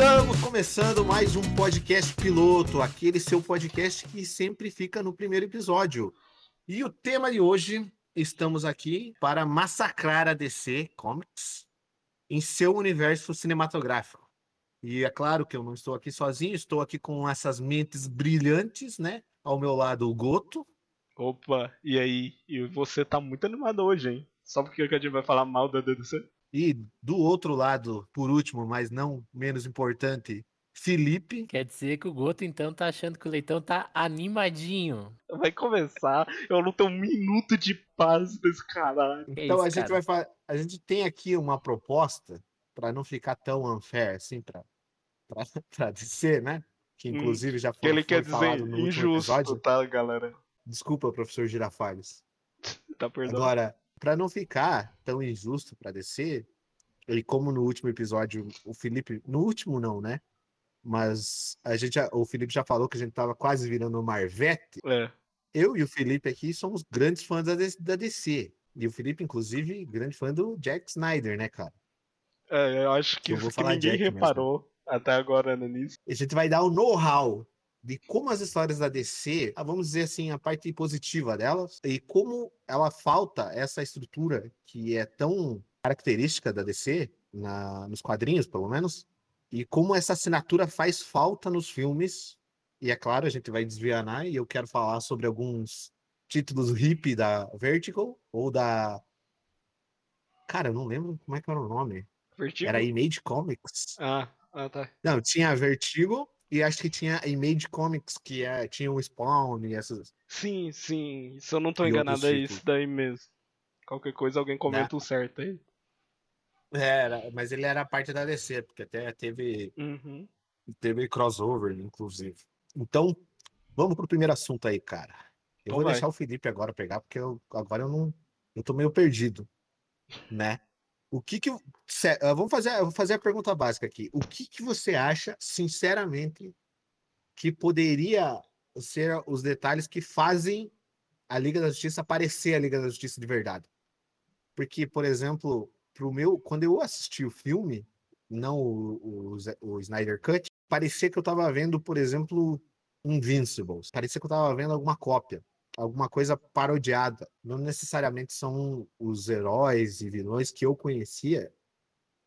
Estamos começando mais um podcast piloto, aquele seu podcast que sempre fica no primeiro episódio. E o tema de hoje, estamos aqui para massacrar a DC Comics em seu universo cinematográfico. E é claro que eu não estou aqui sozinho, estou aqui com essas mentes brilhantes, né? Ao meu lado, o Goto. Opa, e aí? E você tá muito animado hoje, hein? Só porque a gente vai falar mal da DC? E do outro lado, por último, mas não menos importante, Felipe. Quer dizer que o Goto então tá achando que o Leitão tá animadinho. Vai começar, eu não tenho um minuto de paz desse caralho. Então isso, a gente cara? vai fa- a gente tem aqui uma proposta para não ficar tão unfair assim para para dizer, né? Que Hum, inclusive já Que foi, ele foi quer dizer falado no último injusto, episódio. tá, galera? Desculpa, professor Girafales. Tá perdão. Agora, para não ficar tão injusto para descer, e como no último episódio o Felipe, no último não, né? Mas a gente, já- o Felipe já falou que a gente tava quase virando Marvete. É. Eu e o Felipe aqui somos grandes fãs da DC, da DC. E o Felipe, inclusive, grande fã do Jack Snyder, né, cara? é, eu acho que Eu vou que falar ninguém Jack mesmo. reparou até agora no início. A gente vai dar o know-how de como as histórias da DC, ah, vamos dizer assim, a parte positiva delas, e como ela falta essa estrutura que é tão característica da DC, na, nos quadrinhos, pelo menos, e como essa assinatura faz falta nos filmes. E é claro, a gente vai desviar, e eu quero falar sobre alguns títulos hip da Vertical, ou da. Cara, eu não lembro como é que era o nome. Vertigo? Era Image Comics. Ah, ah, tá. Não, tinha a Vertigo e acho que tinha Image Comics, que é, tinha o Spawn e essas. Sim, sim. Se eu não tô E enganado, é títulos. isso daí mesmo. Qualquer coisa, alguém comenta o certo aí. Era, mas ele era parte da DC, porque até teve, Uhum. teve crossover, inclusive. Então, vamos pro primeiro assunto aí, cara. Eu Então vou vai. deixar o Felipe agora pegar, porque eu, agora eu não. Eu tô meio perdido, né? O que que. ah, Vamos fazer, eu vou fazer a pergunta básica aqui. O que que você acha, sinceramente, que poderia ser os detalhes que fazem a Liga da Justiça parecer a Liga da Justiça de verdade? Porque, por exemplo, pro meu, quando eu assisti o filme, não o, o, o Snyder Cut, parecia que eu tava vendo, por exemplo, Invincibles. Parecia que eu tava vendo alguma cópia, alguma coisa parodiada. Não necessariamente são os heróis e vilões que eu conhecia,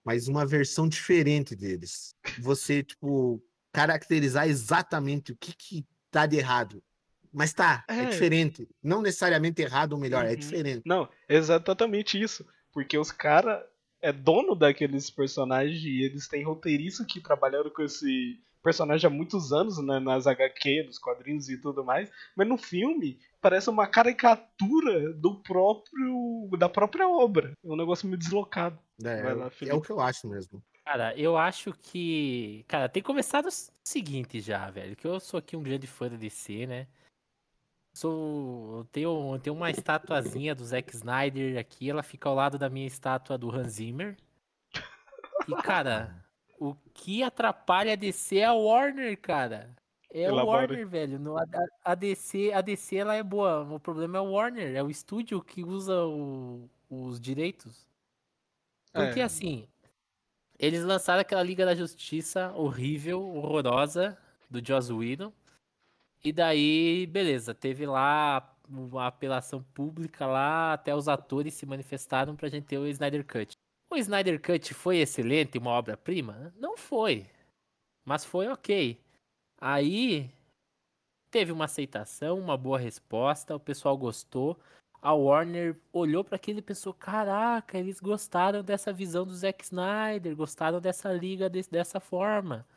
mas uma versão diferente deles. Você, tipo, caracterizar exatamente o que que tá de errado. Mas tá, é, É. diferente. Não necessariamente errado ou melhor, é Uhum. diferente. Não, exatamente isso. Porque os caras é dono daqueles personagens e eles têm roteiristas que trabalharam com esse personagem há muitos anos, né, nas HQ, nos quadrinhos e tudo mais. Mas no filme parece uma caricatura do próprio da própria obra. É um negócio meio deslocado. É, Vai lá, é Felipe. o que eu acho mesmo. Cara, eu acho que. Cara, tem começado o seguinte já, velho. Que eu sou aqui um grande fã da DC, né? Sou. eu Tenho, eu tenho uma estatuazinha do Zack Snyder aqui, ela fica ao lado da minha estátua do Hans Zimmer. E, cara, o que atrapalha a DC é a Warner, cara. É o. Warner, velho. No- a, a- a DC, a DC ela é boa. O problema é o Warner, é o estúdio que usa o- os direitos. Porque É. assim, eles lançaram aquela Liga da Justiça horrível, horrorosa, do Joss Whedon. E daí, beleza, teve lá uma apelação pública lá, até os atores se manifestaram pra gente ter o Snyder Cut. O Snyder Cut foi excelente, uma obra-prima? Não foi. Mas foi ok. Aí teve uma aceitação, uma boa resposta, o pessoal gostou. A Warner olhou para aquilo e pensou: caraca, eles gostaram dessa visão do Zack Snyder, gostaram dessa liga desse- dessa forma.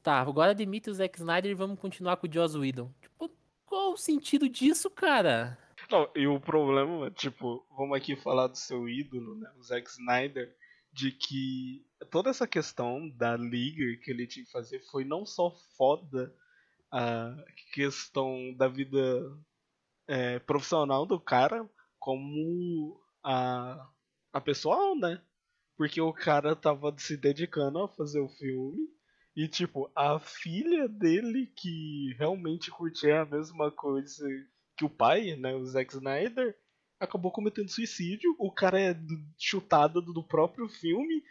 Tá, agora demite o Zack Snyder e vamos continuar com o Joss Whedon. Tipo, qual o sentido disso, cara? Não, e o problema, tipo, vamos aqui falar do seu ídolo, né, o Zack Snyder, de que toda essa questão da liga que ele tinha que fazer foi não só foda a questão da vida é, profissional do cara, como a, a pessoal, né? Porque o cara tava se dedicando a fazer o filme. E, tipo, a filha dele, que realmente curtia a mesma coisa que o pai, né, o Zack Snyder, acabou cometendo suicídio. O cara é do- chutado do próprio filme.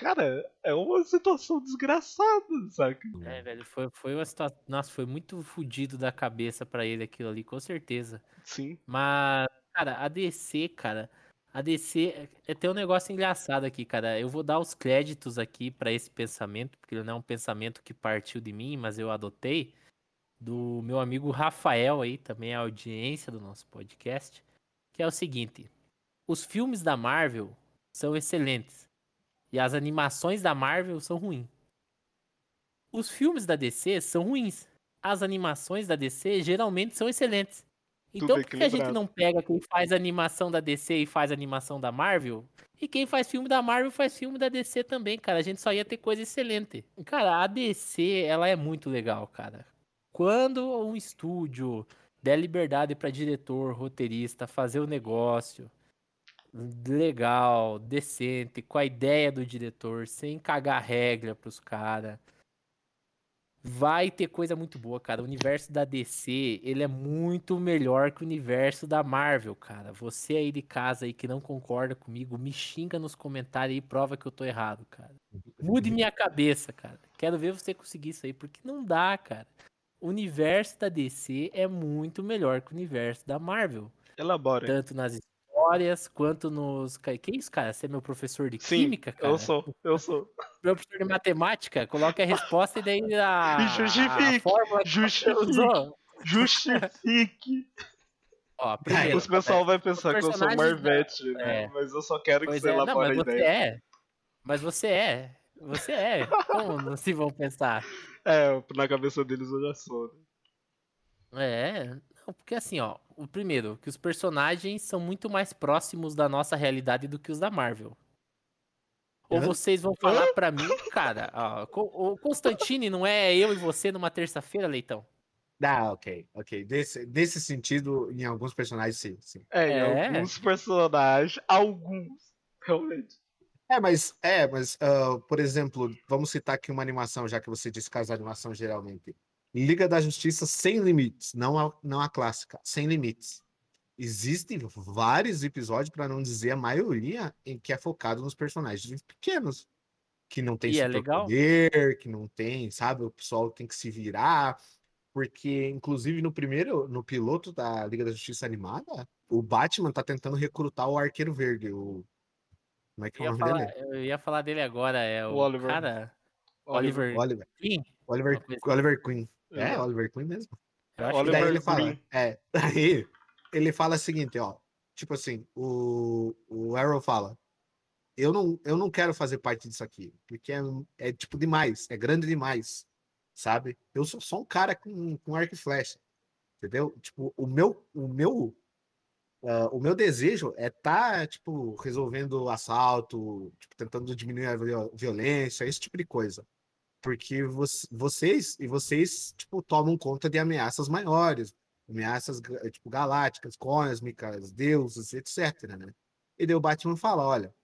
Cara, é uma situação desgraçada, saca? É, velho, foi, foi uma situação. Nossa, foi muito fodido da cabeça pra ele aquilo ali, com certeza. Sim. Mas, cara, a DC, cara. A DC é tem um negócio engraçado aqui, cara. Eu vou dar os créditos aqui pra esse pensamento, porque ele não é um pensamento que partiu de mim, mas eu adotei. Do meu amigo Rafael aí, também a audiência do nosso podcast. Que é o seguinte: os filmes da Marvel são excelentes. E as animações da Marvel são ruins. Os filmes da DC são ruins. As animações da DC geralmente são excelentes. Então por que a gente não pega quem faz animação da DC e faz animação da Marvel? E quem faz filme da Marvel faz filme da DC também, cara. A gente só ia ter coisa excelente. Cara, a DC, ela é muito legal, cara. Quando um estúdio der liberdade para diretor, roteirista fazer o negócio legal, decente, com a ideia do diretor, sem cagar regra pros caras. Vai ter coisa muito boa, cara. O universo da DC, ele é muito melhor que o universo da Marvel, cara. Você aí de casa aí que não concorda comigo, me xinga nos comentários e prova que eu tô errado, cara. Mude minha cabeça, cara. Quero ver você conseguir isso aí, porque não dá, cara. O universo da DC é muito melhor que o universo da Marvel. Elabora. Tanto nas histórias quanto nos. Que isso, cara? Você é meu professor de Sim, química, cara? Eu sou, eu sou. Meu professor de matemática? Coloque a resposta e daí a, justifique, a fórmula justifique. Justifique. Ó, primeiro, Os pessoal vai pensar que eu sou Marvete, né? é. Mas eu só quero que você é, elabore mas a você ideia. é. Mas você é. Você é. Como não se vão pensar? É, na cabeça deles eu já sou. né? É, não, porque assim, ó, o primeiro, que os personagens são muito mais próximos da nossa realidade do que os da Marvel. Ou vocês vão falar pra mim, cara, ó, o Constantine não é eu e você numa terça-feira, Leitão? Ah, ok, ok. Desse, desse sentido, em alguns personagens, sim, sim. É, em É. alguns personagens, alguns, realmente. É, mas, é, mas ah, por exemplo, vamos citar aqui uma animação, já que você disse caso animação geralmente. Liga da Justiça Sem Limites, não a, não a clássica, Sem Limites. Existem vários episódios, para não dizer a maioria, em que é focado nos personagens pequenos. Que não tem E é superpoder, que não tem, sabe? O pessoal tem que se virar. Porque, inclusive, no primeiro, no piloto da Liga da Justiça Animada, o Batman tá tentando recrutar o Arqueiro Verde, o. Como é que Eu é o nome falar, dele? eu ia falar dele agora, é o, O Oliver. cara, Oliver Oliver. Queen. Oliver, coisa assim. Oliver Queen. É, É. Oliver Queen mesmo. E Oliver daí ele fala, é, daí ele fala o seguinte, ó, tipo assim, o, o Arrow fala, eu não, eu não quero fazer parte disso aqui, porque é, é tipo demais, é grande demais, sabe? Eu sou só um cara com, com arco e flecha, entendeu? Tipo, o meu, o meu, ah, o meu desejo é tá, tipo, resolvendo assalto, tipo, tentando diminuir a viol- violência, esse tipo de coisa porque vo- vocês e vocês tipo tomam conta de ameaças maiores, ameaças tipo galácticas, cósmicas, deuses, etc, né? E daí o Batman fala, olha,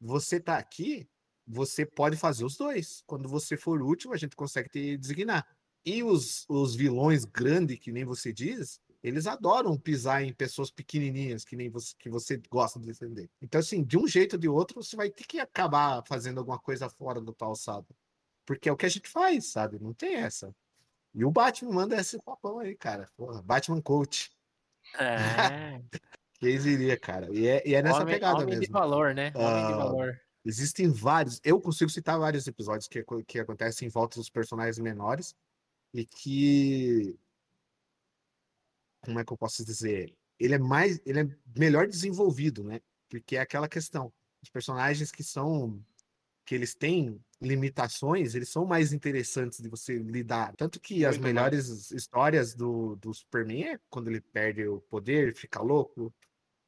você tá aqui, você pode fazer os dois. Quando você for útil, a gente consegue te designar. E os, os vilões grandes, que nem você diz, eles adoram pisar em pessoas pequenininhas, que nem você, que você gosta de defender. Então, assim, de um jeito ou de outro, você vai ter que acabar fazendo alguma coisa fora do tal alçada. Porque é o que a gente faz, sabe? Não tem essa. E o Batman manda esse papão aí, cara. Porra, Batman Coach. É, Quem diria, cara? E é, e é nessa homem, pegada homem de mesmo. valor, né? Homem de Ah, valor. Existem vários. Eu consigo citar vários episódios que, que acontecem em volta dos personagens menores e que. Como é que eu posso dizer? Ele é mais. Ele é melhor desenvolvido, né? Porque é aquela questão. Os personagens que são. Que eles têm limitações, eles são mais interessantes de você lidar. Tanto que as Muito mais. melhores histórias do, do Superman é quando ele perde o poder, fica louco.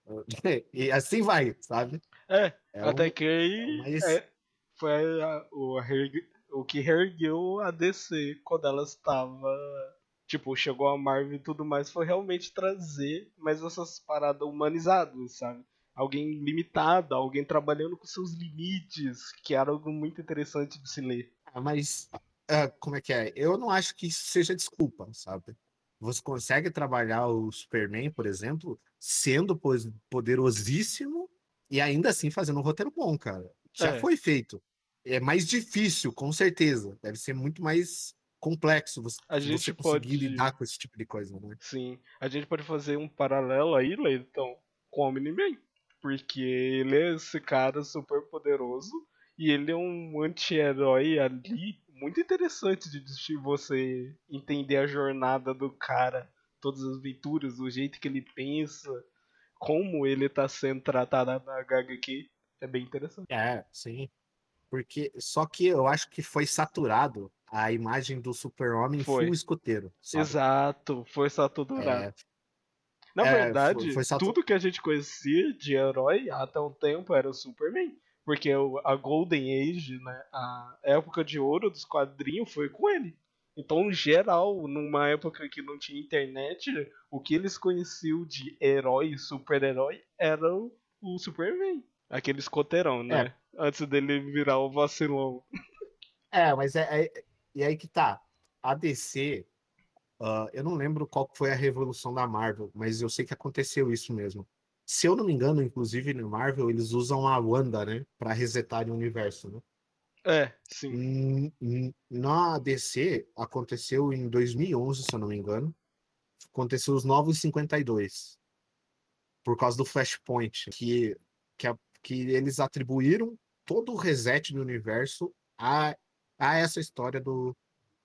E assim vai, sabe? É, É até um- que aí mas- é, foi a- o, o que reergueu a DC quando ela estava. Tipo, chegou a Marvel e tudo mais, foi realmente trazer mais essas paradas humanizadas, sabe? Alguém limitado, alguém trabalhando com seus limites, que era algo muito interessante de se ler. Ah, mas ah, como é que é? Eu não acho que isso seja desculpa, sabe? Você consegue trabalhar o Superman, por exemplo, sendo poderosíssimo e ainda assim fazendo um roteiro bom, cara. Já É. foi feito. é mais difícil, com certeza. Deve ser muito mais complexo você, A gente você conseguir pode- lidar com esse tipo de coisa, né? Sim, a gente pode fazer um paralelo aí, Leiton, com o Omni-Man. Porque ele é esse cara super poderoso e ele é um anti-herói ali muito interessante de você entender a jornada do cara, todas as aventuras, o jeito que ele pensa, como ele tá sendo tratado na HQ. É bem interessante. É, sim. Porque só que eu acho que foi saturado a imagem do super-homem Foi. full escoteiro, sabe? Exato, foi saturado. É, Na É, verdade, foi- foi tudo que a gente conhecia de herói até um tempo era o Superman. Porque a Golden Age, né, a época de ouro dos quadrinhos foi com ele. Então, em geral, numa época que não tinha internet, o que eles conheciam de herói e super-herói era o, Superman. Aquele escoteirão, né? Antes dele virar o vacilão. É, mas é, é- E aí que tá. A DC, ah, eu não lembro qual foi a revolução da Marvel, mas eu sei que aconteceu isso mesmo. Se eu não me engano, inclusive no Marvel, eles usam a Wanda, né? Pra resetar o universo, né? É, sim. Na DC, aconteceu em 2011, se eu não me engano. Aconteceu os Novos 52. Por causa do Flashpoint. Que, que, a- que eles atribuíram todo o reset do universo a, a essa história do,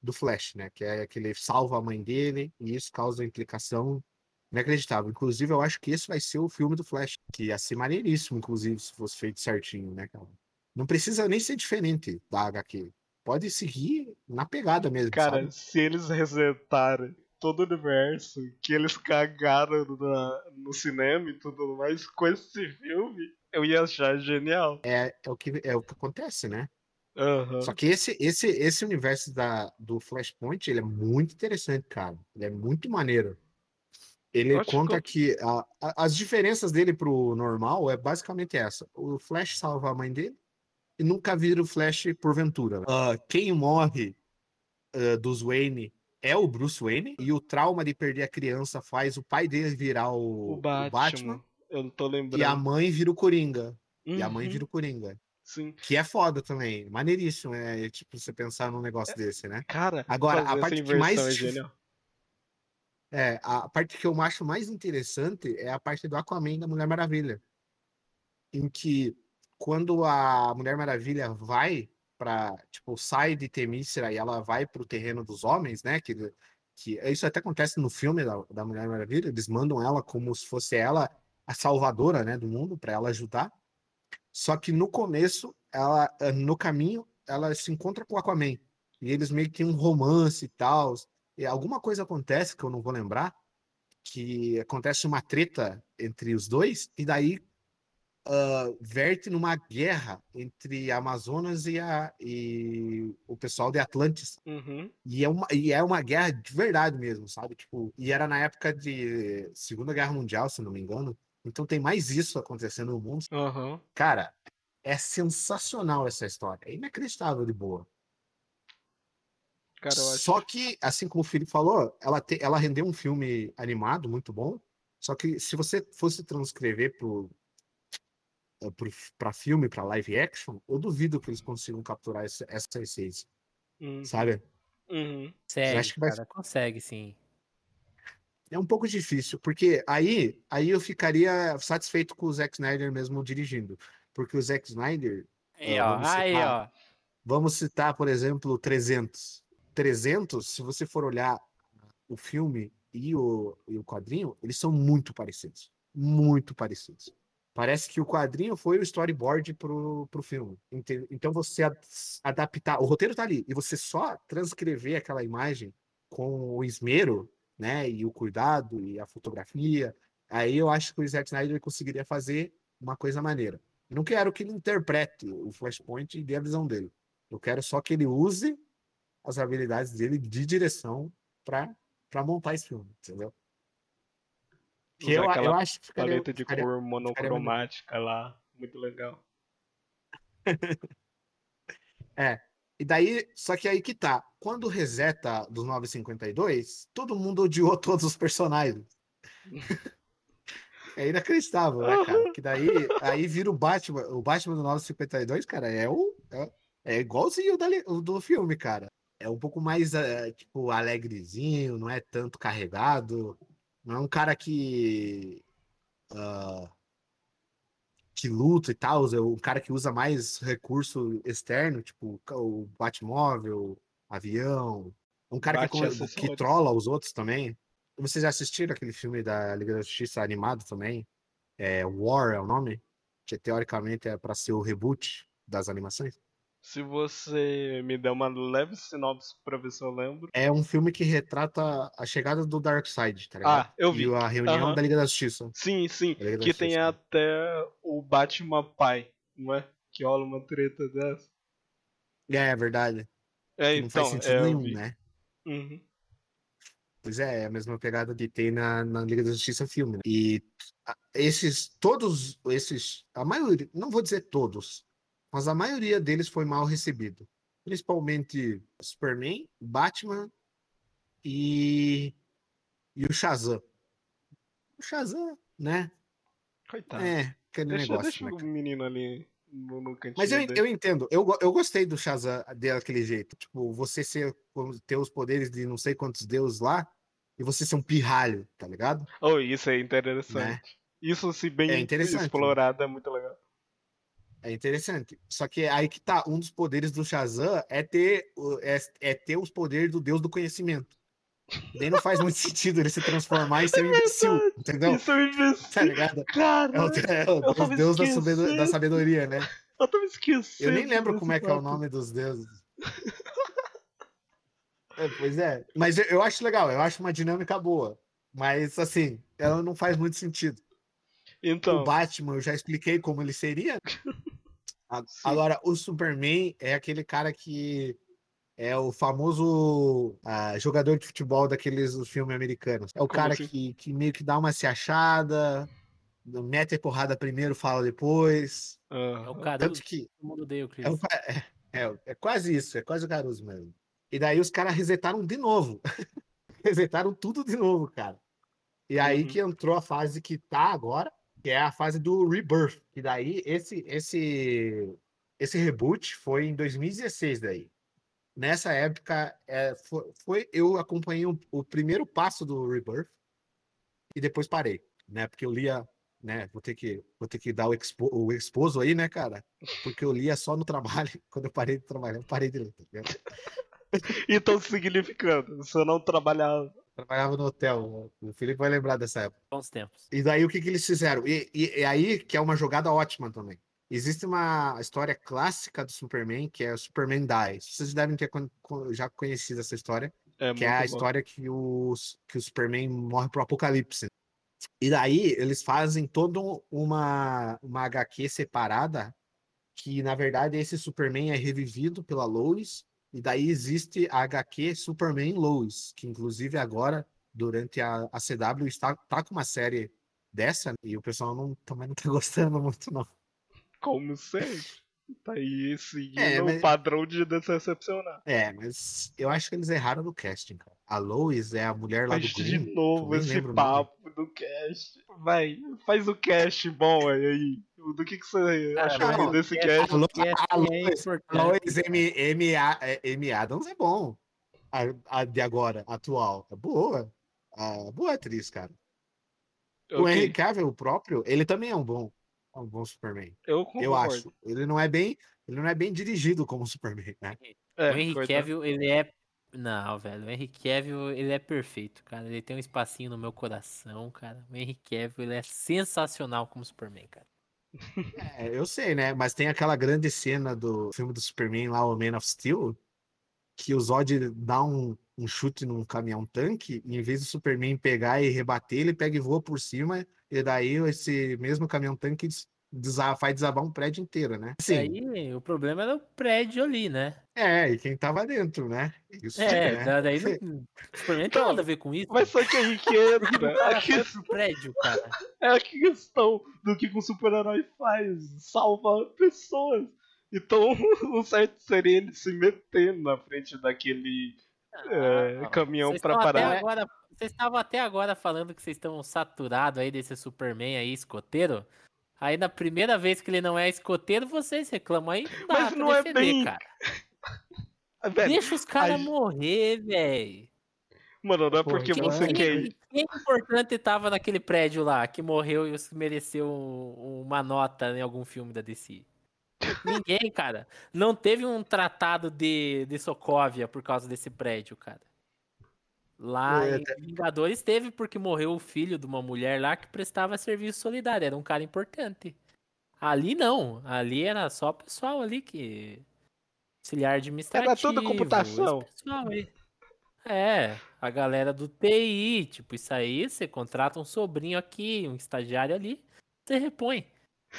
do Flash, né? Que é que ele salva a mãe dele e isso causa implicação inacreditável. Inclusive, eu acho que esse vai ser o filme do Flash. Que ia ser maneiríssimo, inclusive, se fosse feito certinho, né, cara? Não precisa nem ser diferente da HQ. Pode seguir na pegada mesmo, Cara, sabe? se eles resetarem todo o universo que eles cagaram na- no cinema e tudo mais com esse filme, eu ia achar genial. É, é, o que, é o que acontece, né? Aham. Só que esse, esse, esse universo da, do Flashpoint, ele é muito interessante, cara. Ele é muito maneiro. Ele acho conta que a- a- as diferenças dele pro normal é basicamente essa. O Flash salva a mãe dele e nunca vira o Flash porventura. Ah, quem morre ah, dos Wayne é o Bruce Wayne e o trauma de perder a criança faz o pai dele virar o, O o Batman. Batman, Eu não tô lembrando. e a mãe vira o Coringa. E a mãe Uhum, vira o Coringa. Sim. Que é foda também. Maneiríssimo, é tipo, você pensar num negócio desse, né? Cara, Agora, a parte que mais é genial. É, a parte que eu acho mais interessante é a parte do Aquaman da Mulher Maravilha. Em que quando a Mulher Maravilha vai pra, tipo, sai de Temícera e ela vai pro terreno dos homens, né? Que, que isso até acontece no filme da, da Mulher Maravilha, eles mandam ela como se fosse ela a salvadora, né, do mundo, para ela ajudar. Só que no começo, ela, eh, no caminho, ela se encontra com o Aquaman. E eles meio que têm um romance e tal. E alguma coisa acontece que eu não vou lembrar, que acontece uma treta entre os dois, e daí ah, verte numa guerra entre Amazonas e, a, e o pessoal de Atlantis. Uhum. E é, uma, e é uma guerra de verdade mesmo, sabe? Tipo, e era na época de Segunda Guerra Mundial, se não me engano. Então tem mais isso acontecendo no mundo. Aham. Cara, é sensacional essa história. É inacreditável de boa. Cara, eu acho. Só que, assim como o Felipe falou, ela, te- ela rendeu um filme animado muito bom. Só que se você fosse transcrever pro, eh, pro, pra filme, pra live action, eu duvido que eles consigam capturar essa, essa essência, Uhum. sabe? Uhum. Consegue, que vai- cara, consegue sim. É um pouco difícil, porque aí, aí eu ficaria satisfeito com o Zack Snyder mesmo dirigindo. Porque o Zack Snyder, Aí, Ah, ó, vamos aí, citar. ó. vamos citar, por exemplo, o 300. 300, se você for olhar o filme e o, e o quadrinho, eles são muito parecidos. Muito parecidos. Parece que o quadrinho foi o storyboard pro, pro filme. Então você ad- adaptar. O roteiro tá ali. E você só transcrever aquela imagem com o esmero, né? E o cuidado e a fotografia. Aí eu acho que o Zack Snyder conseguiria fazer uma coisa maneira. Não quero que ele interprete o Flashpoint e dê a visão dele. Eu quero só que ele use as habilidades dele de direção para montar esse filme, entendeu? Que eu, eu acho que ficaria, Paleta de ficaria- cor monocromática lá. Muito legal. E daí, só que aí que tá. Quando reseta dos 952, todo mundo odiou todos os personagens. É inacreditável, né, cara? Que daí aí vira o Batman. O Batman do 952, cara, é o, é, É igualzinho o, da o do filme, cara. É um pouco mais, eh, tipo, alegrezinho, não é tanto carregado. Não é um cara que. ah, que luta e tal. É um cara que usa mais recurso externo, tipo o Batmóvel, avião. Um cara que, Bate acessórios. que trola os outros também. Vocês já assistiram aquele filme da Liga da Justiça animado também? É War é o nome? Que teoricamente é para ser o reboot das animações. Se você me der uma leve sinopse pra ver se eu lembro. É um filme que retrata a chegada do Darkseid, tá ligado? Ah, eu vi. E a reunião Aham. da Liga da Justiça. Sim, sim. Que tem Justiça. até o Batman pai, não é? Que rola uma treta dessa. É, é verdade. É, não faz então, sentido é, nenhum, né? Uhum. Pois é, é a mesma pegada que tem na, na Liga da Justiça filme. né? E esses, todos esses, a maioria, não vou dizer todos, mas a maioria deles foi mal recebido. Principalmente Superman, Batman e, e o Shazam. O Shazam, né? Coitado. É, aquele deixa negócio, deixa né, o menino ali no, no cantinho Mas eu, dele. eu entendo, eu, eu gostei do Shazam daquele jeito. Tipo, você ser, ter os poderes de não sei quantos deuses lá, e você ser um pirralho, tá ligado? Oh, isso é interessante. Isso, se bem É né? explorado, é muito legal. É interessante. Só que aí que tá, um dos poderes do Shazam é ter, é, é ter os poderes do Deus do conhecimento. Daí não faz muito sentido ele se transformar e ser um imbecil, entendeu? Isso é um imbecil. Tá ligado? Cara, É o, é o Eu Deus, Deus da, sabedoria, né? eu tava esquecendo. Eu nem lembro como é que é o nome dos deuses. É, pois é. Mas eu, eu acho legal, eu acho uma dinâmica boa. Mas, assim, ela não faz muito sentido. Então, O Batman, eu já expliquei como ele seria. Agora, o Superman é aquele cara que é o famoso ah, jogador de futebol daqueles filmes americanos. É o Como cara assim? que, que meio que dá uma se achada, mete a porrada primeiro, fala depois. É o. Caruso. Tanto que Todo mundo odeia o Chris. é, o ca- é, é, é quase isso, é quase o Caruso mesmo. E daí os caras resetaram de novo. resetaram tudo de novo, cara. E aí Uhum. que entrou a fase que tá agora, que é a fase do Rebirth. E daí esse esse esse reboot foi em 2016 daí. Nessa época é, foi, foi- eu acompanhei o, o primeiro passo do Rebirth e depois parei, né? Porque eu lia, né? Vou ter que vou ter que dar o, expo, o exposo aí, né, cara? Porque eu lia só no trabalho. Quando eu parei de trabalhar, eu parei de ler. Tá? Então, significando, se eu não trabalhava. Trabalhava no hotel. O Felipe vai lembrar dessa época. Bons tempos. E daí o que, que eles fizeram? E, e, e aí que é uma jogada ótima também. Existe uma história clássica do Superman, que é o Superman Dies. Vocês devem ter já conhecido essa história, É que é a bom. história que, os, que o Superman morre pro apocalipse. E daí eles fazem toda uma, uma HQ separada, que na verdade esse Superman é revivido pela Lois, e daí existe a HQ Superman Lois, que inclusive agora, durante a, a CW, está tá com uma série dessa, e o pessoal não, também não tá gostando muito, não. Como sempre. Tá aí seguindo É, mas- o padrão de decepcionar. É, mas eu acho que eles erraram no casting, cara. A Lois é a mulher lá Faz do de Green. novo nem esse o papo do cast. Vai, faz o cast bom aí. aí. Do que, que você Cara, achou não, desse cast? A é- a Lois- importante, Lois. M, M, A- é, M. Adams é bom. A, a de agora, atual. É boa. A, boa atriz, cara. O Ok, Henry Cavill, o próprio, ele também é um bom, é um bom Superman. eu Eu concordo. acho. Ele não é bem, ele não é bem dirigido como Superman, né? É, o Henry. Cavill, ele é. Não, velho. O Henry Cavill, ele é perfeito, cara. Ele tem um espacinho no meu coração, cara. O Henry Cavill, ele é sensacional como Superman, cara. É, eu sei, né? Mas tem aquela grande cena do filme do Superman lá, o Man of Steel, que o Zod dá um, um chute num caminhão tanque, e em vez do Superman pegar e rebater, ele pega e voa por cima, e daí esse mesmo caminhão tanque des- desa- faz desabar um prédio inteiro, né? E Sim. aí, o problema era o prédio ali, né? É, e quem tava dentro, né? Isso, É, né? da- daí não, o Superman não tem nada a ver com isso. Mas só que aí que O entra. A, que- pro prédio, cara. é a questão do que um super-herói faz. Salva pessoas. Então, o certo seria ele se meter na frente daquele é, Ah, caminhão pra estão até parar. agora- Vocês estavam até agora falando que vocês estão saturados aí desse Superman aí, escoteiro. Aí na primeira vez que ele não é escoteiro, vocês reclamam aí. Não Mas não é defender, bem- cara. Velho, Deixa os caras a- morrer, velho. mano, não é porque que você Quem- quer. Quem importante tava naquele prédio lá que morreu e mereceu um- uma nota em algum filme da DC? Ninguém, cara. Não teve um tratado de, de Sokovia por causa desse prédio, cara. Lá É, em Vingadores teve porque morreu o filho de uma mulher lá que prestava serviço solidário. Era um cara importante. Ali não. Ali era só o pessoal ali que. Auxiliar administrativo. tudo computação. esse pessoal aí. É, a galera do TI, tipo, isso aí, você contrata um sobrinho aqui, um estagiário ali, você repõe.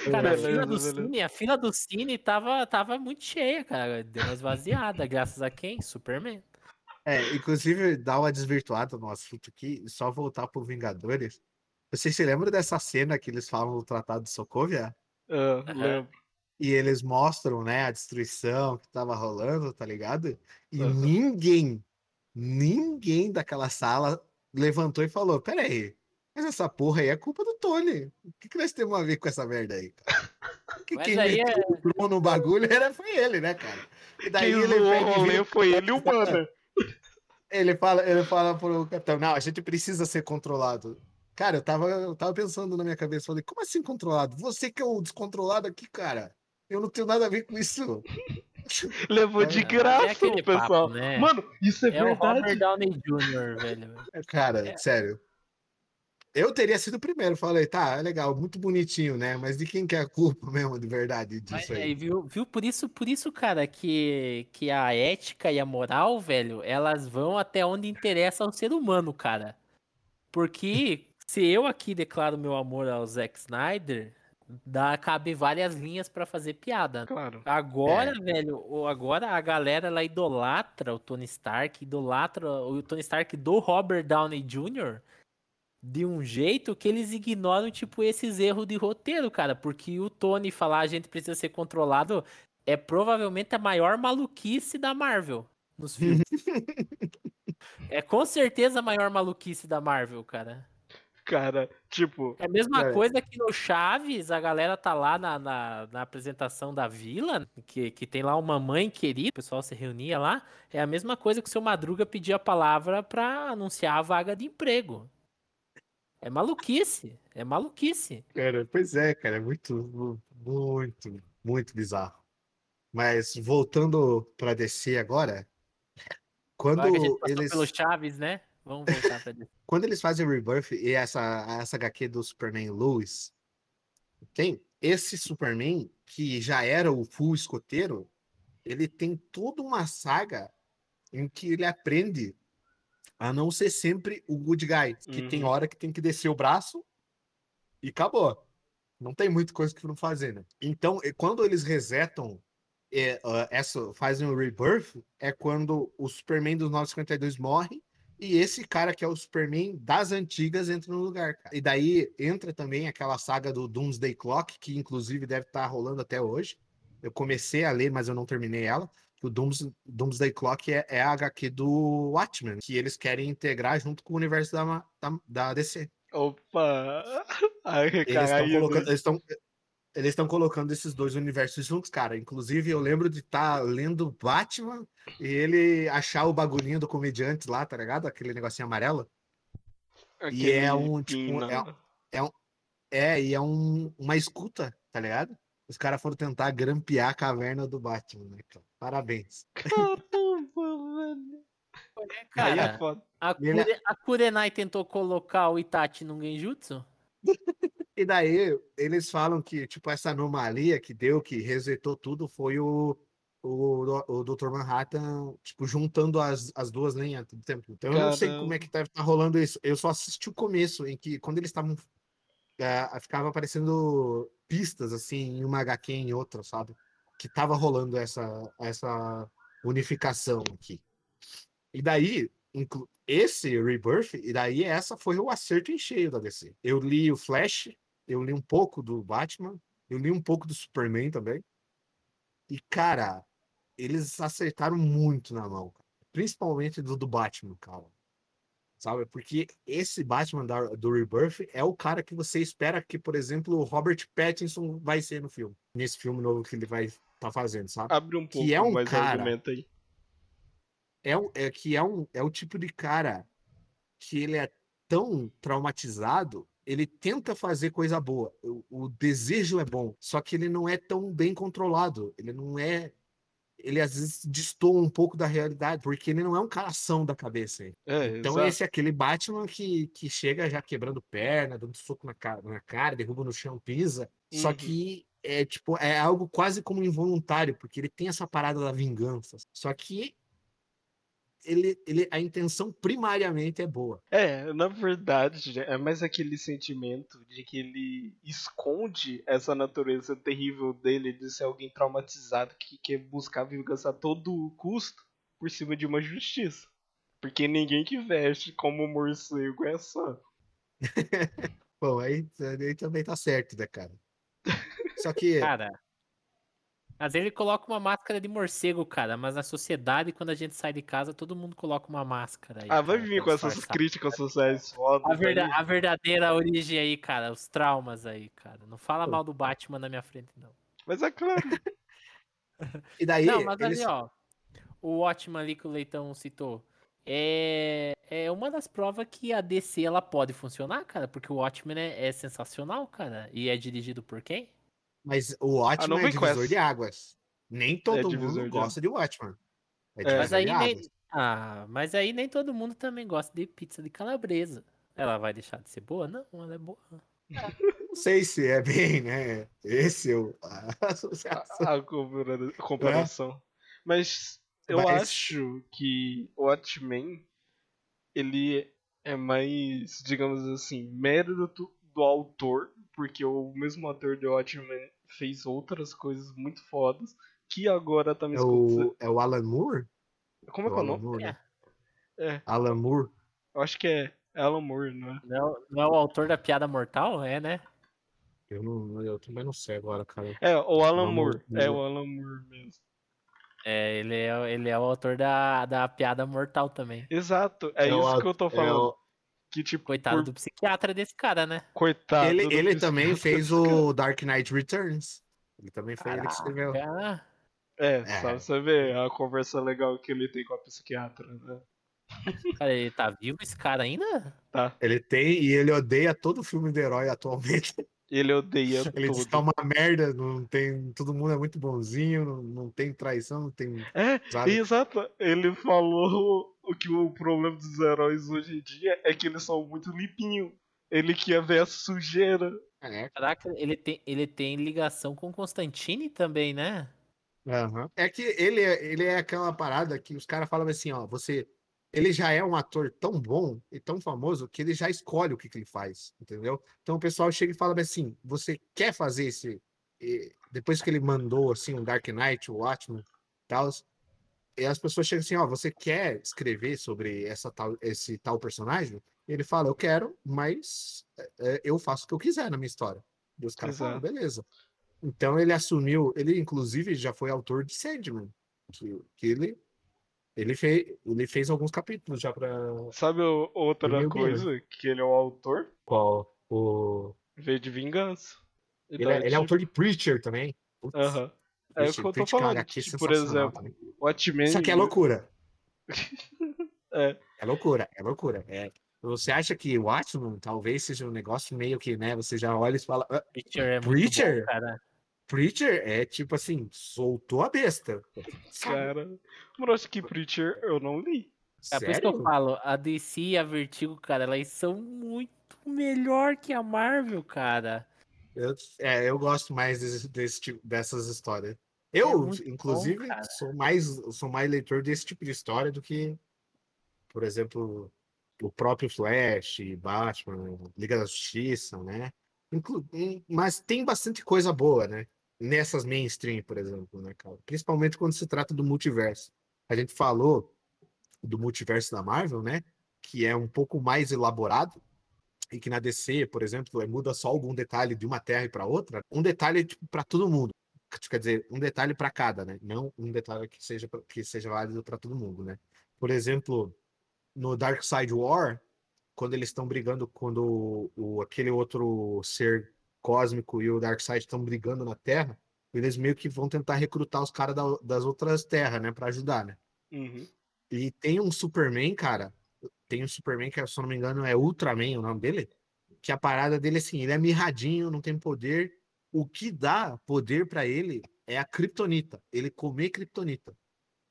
Cara, a Beleza, fila do beleza. Cine, a fila do Cine tava, tava muito cheia, cara. Deu uma esvaziada, graças a quem? Superman. É, inclusive, dá uma desvirtuada no assunto aqui, só voltar pro Vingadores. Vocês se lembram dessa cena que eles falam do Tratado de Sokovia? Ah, Aham. lembro. E eles mostram, né, a destruição que tava rolando, tá ligado? E Aham. ninguém, ninguém daquela sala levantou e falou: Peraí, mas essa porra aí é culpa do Tony. O que, que nós temos a ver com essa merda aí, cara? Que Mas quem aí meteu é- o no bagulho era, foi ele, né, cara? E daí Quem ele o rolê foi ele e o Banner. Ele fala, ele fala pro capitão, não, a gente precisa ser controlado. Cara, eu tava, eu tava pensando na minha cabeça, falei, como assim controlado? Você que é o descontrolado aqui, cara. Eu não tenho nada a ver com isso. Levou de É, graça é pessoal. papo, né? Mano, isso é, É o Robert verdade. Downey Jr., velho. Cara, É. sério. Eu teria sido o primeiro, falei, tá, é legal, muito bonitinho, né? Mas de quem que é a culpa mesmo, de verdade, Mas disso aí, aí? viu, viu? Por isso, por isso, cara, que, que a ética e a moral, velho, elas vão até onde interessa ao ser humano, cara. Porque se eu aqui declaro meu amor ao Zack Snyder, dá, cabe várias linhas pra fazer piada. Claro. Agora, É. velho, agora a galera ela idolatra o Tony Stark, idolatra o Tony Stark do Robert Downey Jr. de um jeito que eles ignoram, tipo, esses erros de roteiro, cara. Porque o Tony falar a gente precisa ser controlado é provavelmente a maior maluquice da Marvel nos filmes. é com certeza a maior maluquice da Marvel, cara. Cara, tipo, É a mesma É. coisa que no Chaves, a galera tá lá na, na, na apresentação da vila, que, que tem lá uma mãe querida, o pessoal se reunia lá. É a mesma coisa que o seu Madruga pedia a palavra pra anunciar a vaga de emprego. É maluquice, é maluquice. Cara, pois é, cara, é muito, muito, muito bizarro. Mas voltando pra DC agora, quando Agora passou eles. pelo Chaves, né? Vamos voltar pra DC. quando eles fazem o Rebirth e essa, essa HQ do Superman Lewis, tem esse Superman que já era o full escoteiro, ele tem toda uma saga em que ele aprende a não ser sempre o good guy, que tem Uhum. hora que tem que descer o braço e acabou. Não tem muita coisa que não fazer, né? Então, quando eles resetam é, ah, essa, fazem o Rebirth, é quando o Superman dos 952 morre e esse cara que é o Superman das antigas entra no lugar. cara. E daí entra também aquela saga do Doomsday Clock, que inclusive deve estar rolando até hoje. Eu comecei a ler, mas eu não terminei ela. O Dooms, Doomsday Clock é, é a HQ do Watchmen, que eles querem integrar junto com o universo da, da, da DC. opa. Ai, Eles estão eles estão colocando esses dois universos juntos, cara. Inclusive, eu lembro de estar lendo Batman e ele achar o bagulhinho do comediante lá, tá ligado? Aquele negocinho amarelo. E é aquele um, tipo, pin, é- né? É, e é um, uma escuta, tá ligado? Os caras foram tentar grampear a caverna do Batman, né? cara? Parabéns. Caramba. Aí Cara, é foda. a, ele- Kure, a Kurenai tentou colocar o Itachi no Genjutsu? E daí, eles falam que, tipo, essa anomalia que deu, que resetou tudo, foi o, o, o Dr. Manhattan, tipo, juntando as, as duas linhas do tempo. Então, eu não sei como é que tá, tá rolando isso. Eu só assisti o começo, em que, quando eles estavam. Eh, ficava aparecendo pistas, assim, em uma HQ em outra, sabe? Que tava rolando essa, essa unificação aqui. E daí, esse Rebirth, e daí essa foi o acerto em cheio da DC. Eu li o Flash, eu li um pouco do Batman, eu li um pouco do Superman também. E, cara, eles acertaram muito na mão. Principalmente do, do Batman, cara. Sabe? Porque esse Batman da, do Rebirth é o cara que você espera que, por exemplo, o Robert Pattinson vai ser no filme. Nesse filme novo que ele vai estar tá fazendo, sabe? Abre um pouco que é um mais cara, argumento aí. É, é que é, um, é o tipo de cara que ele é tão traumatizado, ele tenta fazer coisa boa. O, o desejo é bom, só que ele não é tão bem controlado. Ele não é. Ele às vezes destoa um pouco da realidade, porque ele não é um cara ação da cabeça. hein? É, Então exato. esse é aquele Batman que, que chega já quebrando perna, dando soco na cara, na cara derruba no chão, pisa. Só Uhum. que é tipo, é algo quase como involuntário, porque ele tem essa parada da vingança. Só que ele, ele, a intenção primariamente é boa. É, na verdade, é mais aquele sentimento de que ele esconde essa natureza terrível dele de ser alguém traumatizado que quer buscar vingança a todo custo por cima de uma justiça. Porque ninguém que veste como morcego é santo. Bom, aí, aí também tá certo, né, cara? Só que Cara. Às vezes ele coloca uma máscara de morcego, cara, mas na sociedade, quando a gente sai de casa, todo mundo coloca uma máscara. Aí, Ah, vai vir com essas críticas sociais fodas. A, verda- aí. a verdadeira origem aí, cara, os traumas aí, cara. Não fala mal do Batman na minha frente, não. Mas é claro. e daí não, mas eles- ali, ó. O Watchman ali que o Leitão citou. É, é uma das provas que a DC ela pode funcionar, cara, porque o Watchmen é, é sensacional, cara. E é dirigido por quem? Mas o Watchman é divisor essa. de águas. Nem todo divisor mundo de gosta de Watchman. É É. Mas aí de nem. Ah, mas aí nem todo mundo também gosta de pizza de calabresa. Ela vai deixar de ser boa? Não, ela é boa. Não sei se é bem, né? Esse é o, a associação. a, a compara- comparação. Mas eu Mas- acho que o Watchmen ele é mais, digamos assim, mérito do autor, porque o mesmo ator de Watchmen fez outras coisas muito fodas que agora tá me É escutando. o, é o Alan Moore? Como é que é o Alan nome? Moore, né? É, Alan Moore. eu acho que é Alan Moore, não é? Não, não é o autor da piada mortal? É, né? Eu, não, eu também não sei agora, cara. É, o Alan Alan Moore. Moore. É o Alan Moore mesmo. É, ele é, ele é o autor da, da piada mortal também. Exato, é, o isso a- que eu tô é falando. Que tipo, Coitado por- do psiquiatra desse cara, né? coitado. ele do ele também fez o Dark Knight Returns. Ele também foi ele que escreveu. Caraca. É, É. só você ver a conversa legal que ele tem com a psiquiatra, né? Cara, ele tá vivo esse cara ainda? Tá. Ele tem e ele odeia todo filme de herói atualmente. Ele odeia Ele é tudo. uma merda, não tem. Todo mundo é muito bonzinho, não, não tem traição, não tem. É, Sabe? exato. Ele falou o que o problema dos heróis hoje em dia é que eles são muito limpinhos. Ele quer ver a sujeira. É, Caraca, ele tem, ele tem ligação com Constantine também, né? aham. é que ele é, ele é aquela parada que os caras falam assim, ó, você. Ele já é um ator tão bom e tão famoso que ele já escolhe o que, que ele faz, entendeu? Então o pessoal chega e fala assim: você quer fazer esse. e depois que ele mandou assim um Dark Knight, o Watchmen, tal, e as pessoas chegam assim: ó, você quer escrever sobre essa tal, esse tal personagem? E ele fala: eu quero, mas é, eu faço o que eu quiser na minha história. E os caras falam: beleza. Então ele assumiu, ele inclusive já foi autor de Sandman, que, que ele ele fez, ele fez alguns capítulos já para Sabe o- outra coisa? Que ele é o autor? qual o V de Vingança. Ele, é, ele é tipo, autor de Preacher também. Aham. É o que eu tô Preacher falando. HQ que, por exemplo, também. Watchmen. Isso aqui é loucura. É. É loucura, é loucura. É. Você acha que Watchmen talvez seja um negócio meio que, né? Você já olha e fala, "Ah, Preacher é muito Preacher? bom, cara. Preacher é tipo assim, soltou a besta. Cara. Mas acho que Preacher eu não li. É por isso que eu falo, a DC e a Vertigo, cara, elas são muito melhor que a Marvel, cara. Eu, é, eu gosto mais desse, desse tipo, dessas histórias. É Eu, bom, inclusive, cara. sou mais sou mais leitor desse tipo de história do que, por exemplo, o próprio Flash, Batman, Liga da Justiça, né? Inclu- hum, mas tem bastante coisa boa, né? Nessas mainstream, por exemplo, né, cara? Principalmente quando se trata do multiverso. A gente falou do multiverso da Marvel, né? Que é um pouco mais elaborado e que na DC, por exemplo, é, muda só algum detalhe de uma terra para outra, um detalhe tipo, para todo mundo. Quer dizer, um detalhe para cada, né? Não um detalhe que seja que seja válido para todo mundo, né? Por exemplo, no Dark Side War, quando eles estão brigando, quando o- aquele outro ser cósmico e o Darkseid estão brigando na Terra, eles meio que vão tentar recrutar os caras da- das outras terras, né, Pra ajudar, né? Uhum. E tem um Superman, cara, tem um Superman que, se eu não me engano, é Ultraman o nome dele, que a parada dele assim, ele é mirradinho, não tem poder. O que dá poder pra ele é a Kryptonita, ele comer Kryptonita.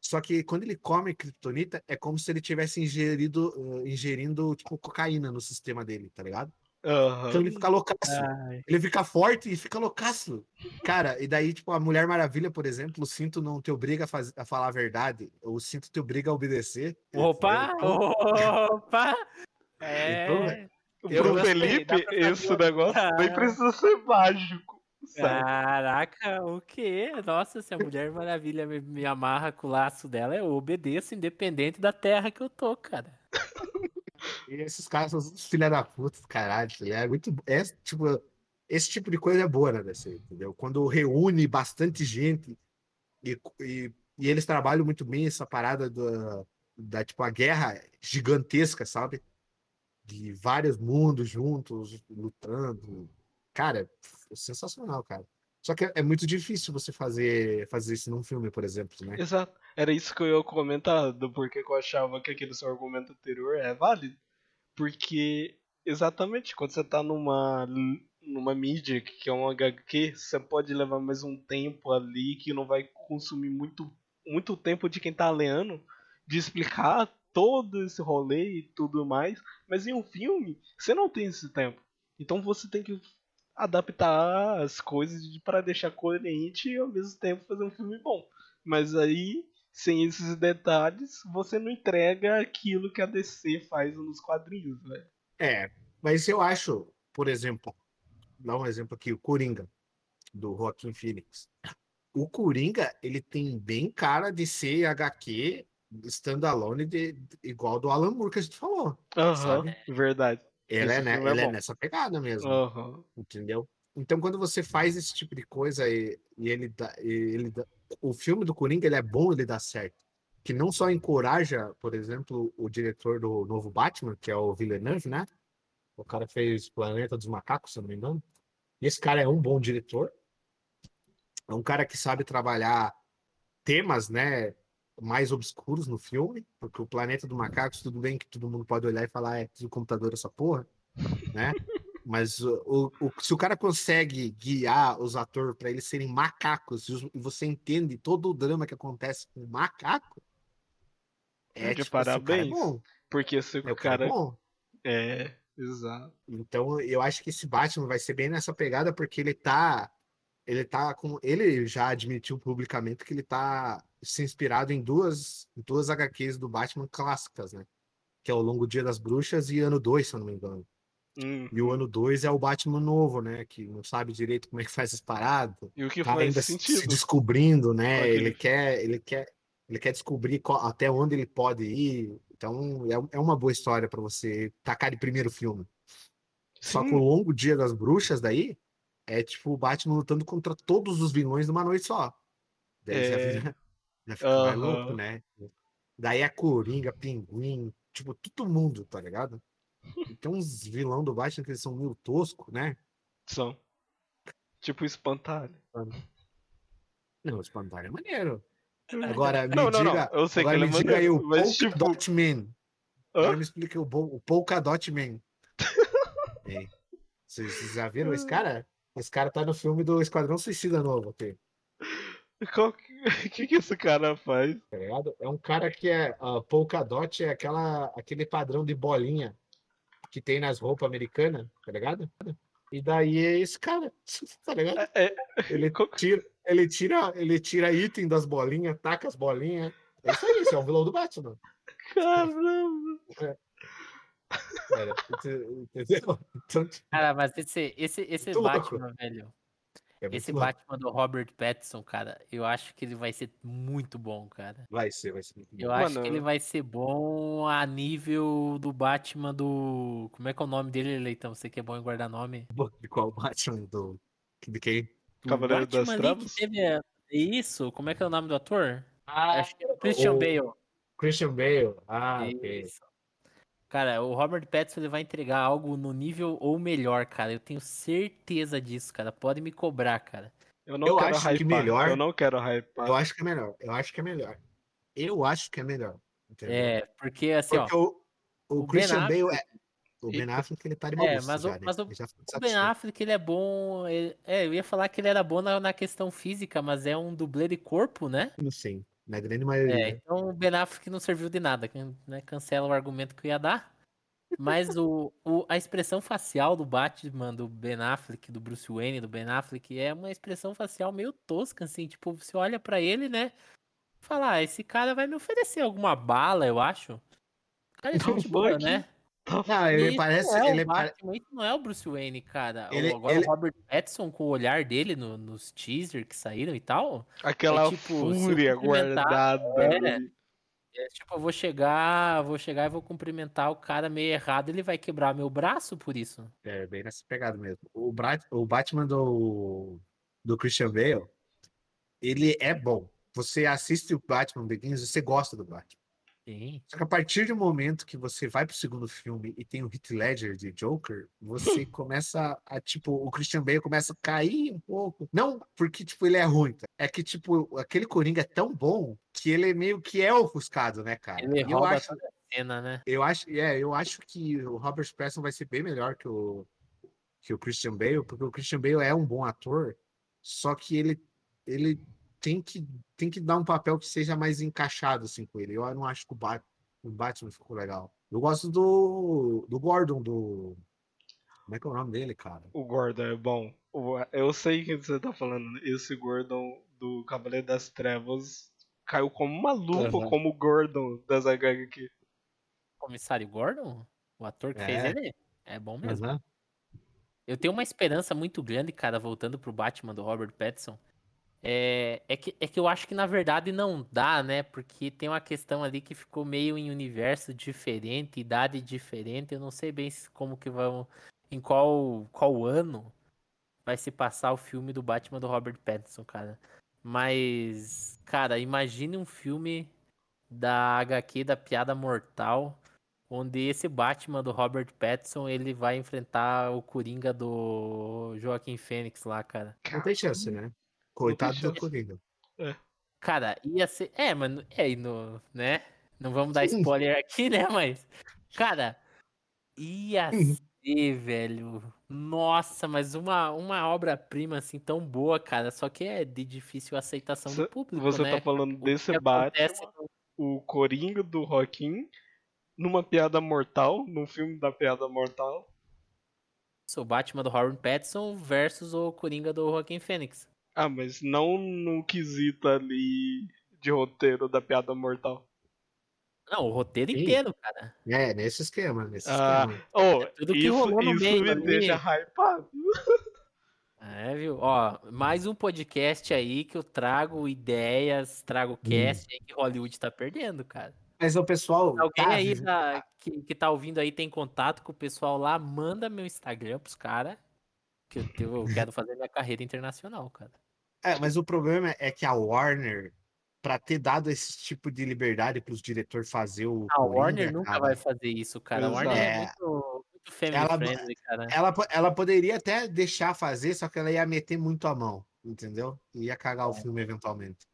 Só que quando ele come Kryptonita, é como se ele tivesse ingerido, eh, ingerindo, tipo, cocaína no sistema dele, tá ligado? Aham. Então ele fica loucaço. Ai, Ele fica forte e fica loucaço. Cara, e daí, tipo, a Mulher Maravilha, por exemplo, o cinto não te obriga a, faz- a falar a verdade, o cinto te obriga a obedecer. Opa! entendeu? Opa! É. Eu Pro Felipe, esse negócio nem Ah. precisa ser mágico. Sabe? Caraca, o quê? Nossa, se a Mulher Maravilha me, me amarra com o laço dela, eu obedeço independente da terra que eu tô, cara. E esses caras são filha da puta, caralho. tá? É muito. É, tipo, esse tipo de coisa é boa na DC, entendeu? Quando reúne bastante gente e, e, e eles trabalham muito bem essa parada da, da tipo, a guerra gigantesca, sabe? De vários mundos juntos, lutando. Cara, sensacional, cara. Só que é, muito difícil você fazer, fazer isso num filme, por exemplo, né? Exato. Era isso que eu ia comentar, do porquê que eu achava que aquele seu argumento anterior é válido. Porque, exatamente, quando você tá numa, numa mídia que é um HQ, você pode levar mais um tempo ali que não vai consumir muito, muito tempo de quem tá lendo, de explicar todo esse rolê e tudo mais. Mas em um filme, você não tem esse tempo. Então você tem que adaptar as coisas para deixar coerente e ao mesmo tempo fazer um filme bom. Mas aí, sem esses detalhes, você não entrega aquilo que a DC faz nos quadrinhos, né? É, mas eu acho, por exemplo, dar um exemplo aqui, o Coringa, do Joaquim Phoenix. O Coringa, ele tem bem cara de ser HQ standalone de, de- igual do Alan Moore que a gente falou. Aham, Sabe? verdade. Ele, é, né, é ele é bom. nessa pegada mesmo, Aham. entendeu? Então, quando você faz esse tipo de coisa e, e ele, dá, e ele dá- o filme do Coringa, ele é bom, ele dá certo. Que não só encoraja, por exemplo, o diretor do novo Batman, que é o Villeneuve, né? O cara fez Planeta dos Macacos, se não me engano. E esse cara é um bom diretor. É um cara que sabe trabalhar temas, né? Mais obscuros no filme, porque o Planeta dos Macacos, tudo bem que todo mundo pode olhar e falar, é tudo computador essa porra, né? Mas o, o- se o cara consegue guiar os atores para eles serem macacos e você entende todo o drama que acontece com o macaco, É de tipo, cara é parabéns. bom. Porque se É, o o cara é bom. É, exato. Então, eu acho que esse Batman vai ser bem nessa pegada, porque ele tá. Ele tá com. Ele já admitiu publicamente que ele tá se inspirado em duas, duas HQs do Batman clássicas, né? Que é o Longo Dia das Bruxas e Ano 2, se eu não me engano. Hum. E o ano 2 é o Batman novo, né? Que não sabe direito como é que faz as paradas. E o que cara faz ainda se- sentido. se descobrindo, né? aquele Ele quer, ele quer, ele quer descobrir qual- até onde ele pode ir. Então é, é uma boa história para você tacar de primeiro filme. Só que Sim. o longo dia das bruxas daí é tipo o Batman lutando contra todos os vilões numa noite só. É. já fica mais louco, né? Daí é Coringa, Pinguim, tipo, todo mundo, tá ligado? E tem uns vilão do Batman que eles são meio tosco, né? São. Tipo espantalho. Não, o Espantalho é maneiro. Agora, me Não, não, não. diga, Eu sei que agora ele é me diga aí maneiro, o mas Polka tipo. Dot Man. Hã? Agora me explica o, o Polka Dot Man. É. Vocês vocês já viram esse cara? Esse cara tá no filme do Esquadrão Suicida novo, aqui, Qual que... que que esse cara faz? tá ligado? É um cara que é. A Polka Dot é aquela, aquele padrão de bolinha que tem nas roupas americanas, tá ligado? E daí é esse cara, tá ligado? É, é, Ele tira, ele tira, ele tira item das bolinhas, taca as bolinhas. É isso aí, esse é o vilão do Batman. caramba. Cara, ente- entendeu? Então, Cara, mas esse, esse, esse Muito louco. Batman, velho. É Esse louco. Batman do Robert Pattinson, cara, eu acho que ele vai ser muito bom, cara. Vai ser, vai ser muito Eu bom. acho Mano, que ele vai ser bom a nível do Batman do. Como é que é o nome dele, Leitão? Você que é bom em guardar nome? De qual Batman? Do... De quem? O Cavaleiro das Batman ali Trevas? que teve Isso, como é que é o nome do ator? Ah, Acho que é o Christian o Bale. Christian Bale. Ah, ok. Cara, o Robert Pattinson ele vai entregar algo no nível ou melhor, cara. Eu tenho certeza disso, cara. Pode me cobrar, cara. Eu não Eu quero acho que melhor- Eu não quero hypar. Eu acho que é melhor. Eu acho que é melhor. Eu acho que é melhor. Entendeu? É, porque assim, Porque ó, o, o, o Christian Bale é. O. Ben Affleck ele tá de É, mas o- já, né? mas o- Ele já foi o Ben. Affleck ele é bom. ele- é, eu ia falar que ele era bom na, na questão física, mas é um dublê de corpo, né? Sim, na grande É, maioria. então o Ben Affleck não serviu de nada, né? Cancela o argumento que eu ia dar. Mas o, o- a expressão facial do Batman, do Ben Affleck, do Bruce Wayne, do Ben Affleck, é uma expressão facial meio tosca, assim. Tipo, você olha pra ele, né? Fala, ah, esse cara vai me oferecer alguma bala, eu acho. O cara é gente boa, né? Não, ele Isso parece. não é ele o pare- Batman, isso não é o Bruce Wayne, cara. Ele- agora ele- o Robert Pattinson, com o olhar dele no- nos teasers que saíram e tal, Aquela é tipo, fúria guardada. é. é tipo, eu vou chegar, vou chegar e vou cumprimentar o cara meio errado, ele vai quebrar meu braço por isso. É, bem nessa pegada mesmo. O, Bra- o Batman do, do Christian Bale, ele é bom. Você assiste o Batman Begins e você gosta do Batman. Sim. Só que a partir do momento que você vai pro segundo filme e tem o Heath Ledger de Joker, você começa a, tipo, o Christian Bale começa a cair um pouco. Não porque, tipo, ele é ruim, tá? é que, tipo, aquele Coringa é tão bom que ele meio que é ofuscado, né, cara? Ele E eu rouba acho, toda a cena, né? eu acho, é, eu acho que o Robert Pattinson vai ser bem melhor que o, que o Christian Bale, porque o Christian Bale é um bom ator, só que ele, ele tem que, tem que dar um papel que seja mais encaixado assim com ele. Eu não acho que o, Bat, o Batman ficou legal. Eu gosto do, do Gordon, do. Como é que é o nome dele, cara? O Gordon é bom. Eu sei quem você tá falando. né? Esse Gordon do Cavaleiro das Trevas caiu como uma luva Aham. como o Gordon das HQ. Comissário Gordon, o ator que fez É. ele, é bom mesmo. Aham. Eu tenho uma esperança muito grande, cara, voltando pro Batman do Robert Pattinson. É, é, que, é que eu acho que na verdade não dá, né? Porque tem uma questão ali que ficou meio em universo diferente, idade diferente. Eu não sei bem como que vão. Em qual, qual ano vai se passar o filme do Batman do Robert Pattinson, cara. Mas, cara, imagine um filme da HQ da Piada Mortal, onde esse Batman do Robert Pattinson ele vai enfrentar o Coringa do Joaquim Fênix lá, cara. Não tem chance, né? Coitado do. Coringa. Cara, ia ser. É, mano, é, e no, né? Não vamos dar spoiler aqui, né? Mas, cara, ia Sim. ser, velho. Nossa, mas uma, uma obra-prima assim tão boa, cara. Só que é de difícil aceitação Cê- do público, Você né? tá falando O desse Batman, no- o Coringa do Joaquim, numa piada mortal, num filme da piada mortal. O Batman do Robert Pattinson versus o Coringa do Joaquim Fênix. Ah, mas não no quesito ali de roteiro da piada mortal. Não, o roteiro Sim. inteiro, cara. É, nesse esquema, nesse Ah, esquema. Oh, tudo que isso, rolou no isso meio me ali. deixa hypado. É, viu? Ó, mais um podcast aí que eu trago ideias, trago cast aí que Hollywood tá perdendo, cara. Mas o pessoal. Alguém tá aí da- que, que tá ouvindo aí tem contato com o pessoal lá, manda meu Instagram pros caras. Que eu, eu quero fazer minha carreira internacional, cara. É, mas o problema é que a Warner, pra ter dado esse tipo de liberdade pros diretores fazer o. A Coringa, Warner nunca cara, vai fazer isso, cara. A Warner é Exato. muito, muito family Ela- friendly, cara. Ela, ela poderia até deixar fazer, só que ela ia meter muito a mão, entendeu? Ia cagar o filme eventualmente.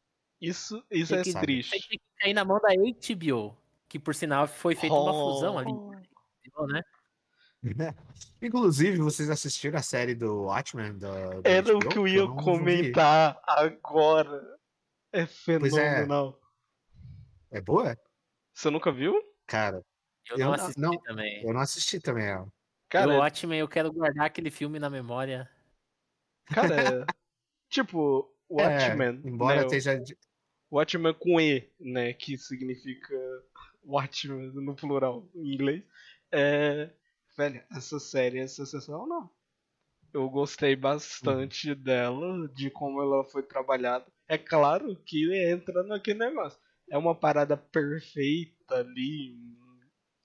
Isso, isso Tem é que- triste. Tem que cair na mão da HBO, que por sinal foi feita uma fusão ali, Oh. né? Inclusive, vocês assistiram a série do Watchmen? Da, da Era o HBO? que eu ia vi. comentar agora. É Pois é. fenomenal. É boa? Você nunca viu? Cara, Eu, Eu não assisti não- também. eu não assisti também ela. Cara, o Watchmen, eu quero guardar aquele filme na memória. cara, é- tipo, Watchmen, É, embora né, esteja. Watchmen com E, né, que significa Watchmen no plural em inglês. É, velho, essa série é sensacional. Eu gostei bastante dela, de como ela foi trabalhada. É claro que entra naquele negócio. É uma parada perfeita ali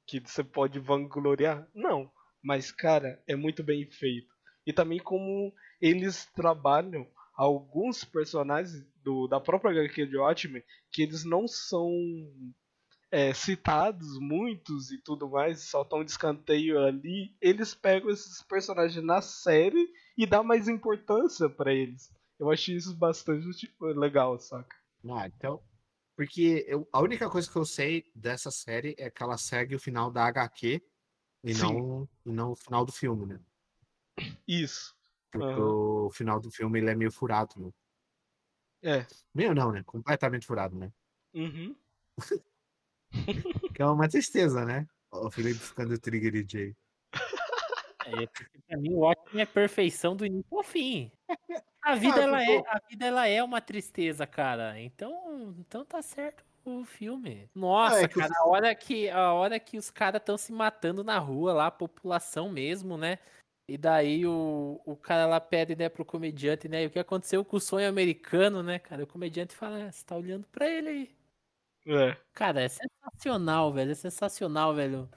que você pode vangloriar? Não, mas cara, é muito bem feito. E também como eles trabalham alguns personagens do, da própria HQ de Watchmen que eles não são é, citados, muitos e tudo mais, só estão de escanteio ali, eles pegam esses personagens na série e dá mais importância para eles. Eu achei isso bastante tipo, legal, saca? Ah, então. Porque eu, a única coisa que eu sei dessa série é que ela segue o final da HQ e, Sim. não, e não o final do filme, né? Isso. Porque Aham. o final do filme ele é meio furado, né? É. Meio não, né? Completamente furado, né? Uhum. Que é uma tristeza, né? O Felipe ficando trigger DJ. É, porque pra mim o Watchmen é perfeição do início ao fim. A vida, Ah, ela é, a vida ela é uma tristeza, cara. Então, então tá certo o filme. Nossa, é que o cara, a hora que a hora que os caras estão se matando na rua lá, a população mesmo, né? E daí o, o cara lá pede, né, pro comediante, né? O que aconteceu com o sonho americano, né, cara? O comediante fala, "Ah, você tá olhando pra ele aí. É. Cara, é sensacional, velho. É sensacional, velho.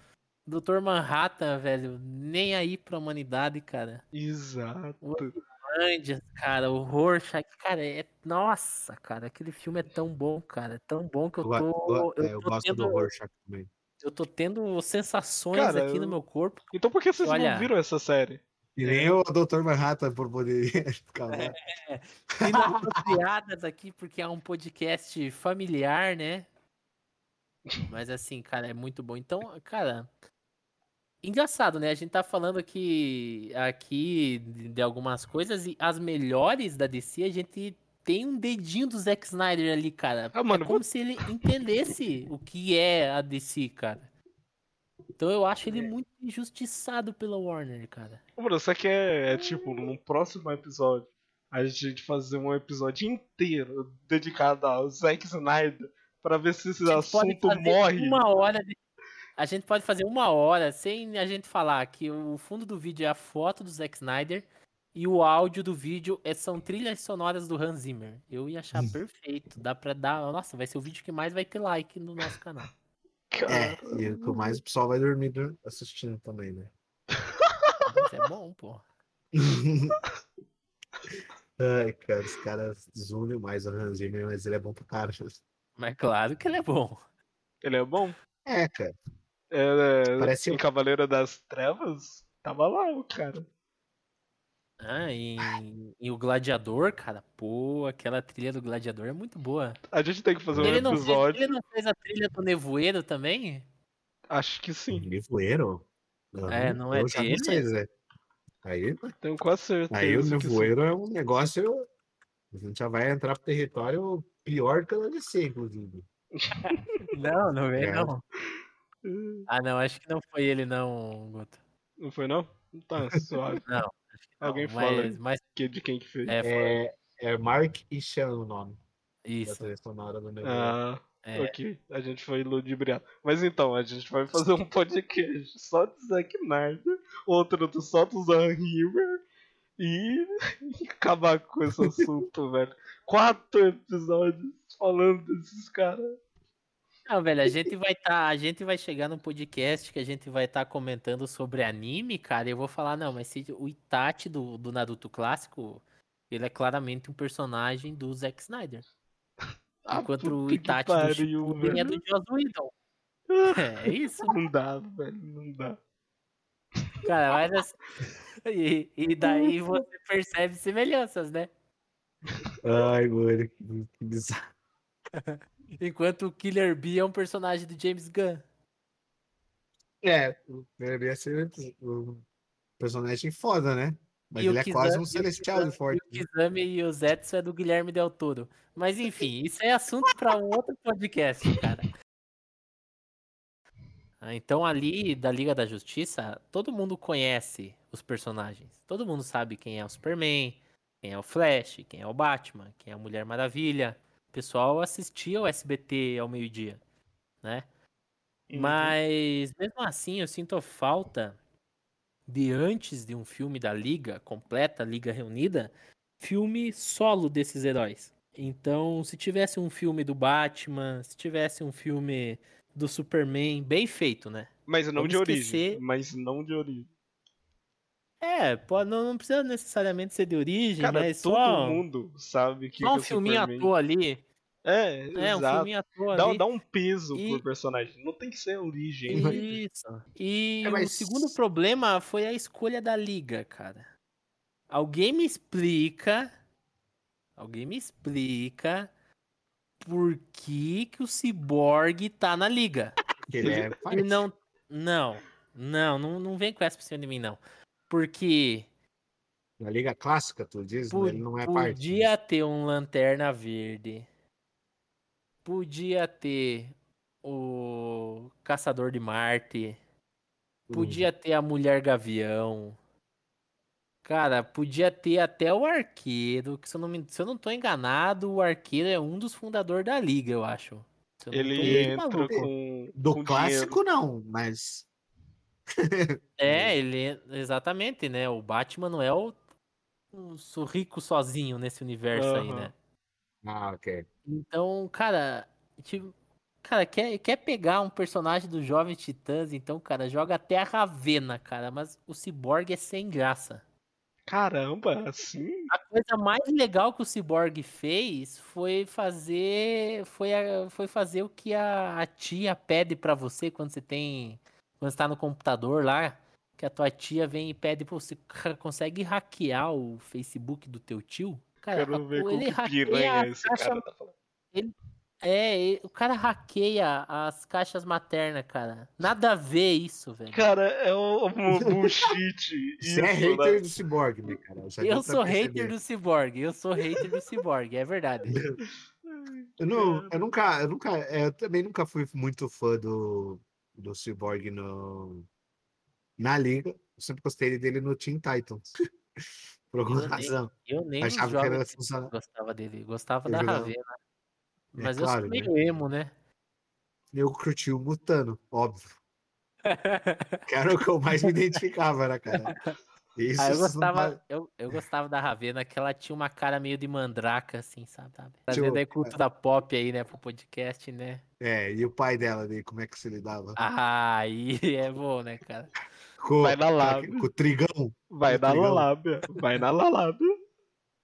Dr. Manhattan, velho, nem aí pra humanidade, cara. Exato. Andes, cara, o Rorschach, cara, é. Nossa, cara, aquele filme é tão bom, cara. É tão bom que eu go- tô. eu- é, Eu eu tô gosto do tendo, Rorschach também. eu tô tendo sensações Cara, aqui no eu- meu corpo. Então por que vocês Olha- não viram essa série? E nem o Dr. Manhattan por poder ficar lá. Inapropriadas aqui, porque é um podcast familiar, né? Mas assim, cara, é muito bom. Então, cara. Engraçado, né? A gente tá falando aqui, aqui de algumas coisas e as melhores da DC, a gente tem um dedinho do Zack Snyder ali, cara. Ah, mano, é como se ele entendesse o que é a DC, cara. Então eu acho ele muito injustiçado pela Warner, cara. Mano, isso aqui é, é tipo, no próximo episódio, a gente fazer um episódio inteiro dedicado ao Zack Snyder pra ver se esse assunto morre. Uma hora de- A gente pode fazer uma hora sem a gente falar que o fundo do vídeo é a foto do Zack Snyder e o áudio do vídeo é- são trilhas sonoras do Hans Zimmer. Eu ia achar perfeito. Dá pra dar. Nossa, vai ser o vídeo que mais vai ter like no nosso canal. É, e o que mais o pessoal vai dormir assistindo também, né? Mas é bom, pô. Ai, cara, os caras zoam mais o Hans Zimmer, mas ele é bom pro cara. Mas claro que ele é bom. Ele é bom? É, cara. É, é, Parece em um- Cavaleiro das Trevas, tava lá o cara. Ah, e, e o Gladiador, cara, pô, aquela trilha do Gladiador é muito boa. A gente tem que fazer um Ele não, fez, episódio. ele não fez a trilha do Nevoeiro também? Acho que sim. Nevoeiro? É, não é eu já dele? não sei, Zé. Aí, Tenho quase certeza. aí o nevoeiro é um negócio. A gente já vai entrar pro território pior que o DC, inclusive. Não, não é É. não. Ah, não, acho que não foi ele não, Guto. Não foi não? Tá, suave. Não, não, Alguém mas, fala aí. Mas Que- de quem que fez? é, É, é Mark e Sean o nome da isso. trilha sonora do nevoeiro. Ah, É, ok. A gente foi ludibriado. Mas então, a gente vai fazer um podcast só do Zack Snyder, outro do só do Zan River e acabar com esse assunto, velho. Quatro episódios falando desses caras. Não, velho, a gente vai tá, a gente vai chegar num podcast que a gente vai estar comentando sobre anime, cara, e eu vou falar, não, mas se o Itachi do, do Naruto clássico, ele é claramente um personagem do Zack Snyder. Ah, Enquanto o Itachi do pariu, Shippuden é do Joss Whedon. É isso, Não dá, velho, não dá. Cara, mas assim, e, e daí você percebe semelhanças, né? Ai, mano, que, bizarro. Enquanto o Killer Bee é um personagem do James Gunn. É, deveria ser um personagem foda, né? Mas E o ele é Kizami- quase um o celestial de forte. E o Kizami e o Zetsu é do Guilherme Del Toro. Mas enfim, isso é assunto para um outro podcast, cara. Ah, Então ali da Liga da Justiça, todo mundo conhece os personagens. Todo mundo sabe quem é o Superman, quem é o Flash, quem é o Batman, quem é a Mulher Maravilha. O pessoal assistia o SBT ao meio-dia, né? Mas mesmo assim eu sinto falta de antes de um filme da Liga completa, Liga Reunida, filme solo desses heróis. Então, se tivesse um filme do Batman, se tivesse um filme do Superman, bem feito, né? Mas não Vamos de origem. esquecer- Mas não de origem. É, pode, não, não precisa necessariamente ser de origem, Cara, mas todo só, mundo sabe que, só um que o filminho à Superman... toa ali. É, É, um exato. filminho à toa Dá, ali. dá um peso E- por personagem. Não tem que ser origem. Isso. E É, o mas- segundo problema foi a escolha da liga, cara. Alguém me explica. Alguém me explica por que, que o Cyborg tá na liga. Ele é E não. Não. Não, não, não vem com essa pra cima de mim, não. Porque Na Liga Clássica, tu diz, po- né? ele não é parte. podia ter um Lanterna Verde. Podia ter o Caçador de Marte. Hum. Podia ter a Mulher Gavião. Cara, podia ter até o Arqueiro, que se eu não, me, se eu não tô enganado, o Arqueiro é um dos fundadores da liga, eu acho. Eu tô Ele muito entra maluco. com. Do com clássico, não, mas. É, ele exatamente, né? O Batman não é o, o rico sozinho nesse universo aí, Aham. né? Ah, ok. Então, cara, tipo, cara, quer, quer pegar um personagem dos Jovens Titãs, então, cara, joga até a Ravena, cara, mas o Cyborg é sem graça. Caramba, assim? A coisa mais legal que o Cyborg fez foi fazer foi, a- foi fazer o que a, a tia pede pra você quando você tem quando você tá no computador lá, que a tua tia vem e pede pra você "Ca- consegue hackear o Facebook do teu tio? Cara, Quero ver com ele que piranha esse caixa cara tá falando. É, o cara hackeia as caixas maternas, cara. Nada a ver isso, velho. Cara, é um, um bullshit. Você é hater né? do Cyborg, né, cara? Eu pra sou perceber. hater do Cyborg, eu sou hater do Cyborg, é verdade. Eu, não, eu nunca, eu nunca, é, eu também nunca fui muito fã do, do Cyborg no, na liga. Eu sempre gostei dele no Teen Titans. Por alguma Eu nem- razão. Eu nem Achava que era funcionar. gostava dele, gostava Eu da jogava- Ravena. É Mas claro, eu né? sou meio emo, né? Eu curti o Mutano, óbvio. Que era o que eu mais me identificava, né, cara? Isso Ah, eu gostava, vai- eu, eu gostava da Ravena, que ela tinha uma cara meio de mandraca, assim, sabe? Trazendo eu- aí cultura pop aí, né, pro podcast, né? É, e o pai dela, né, como é que se lidava? Ah, aí é bom, né, cara? com, vai na lábia. com o trigão. Vai na lábia. Vai na lábia.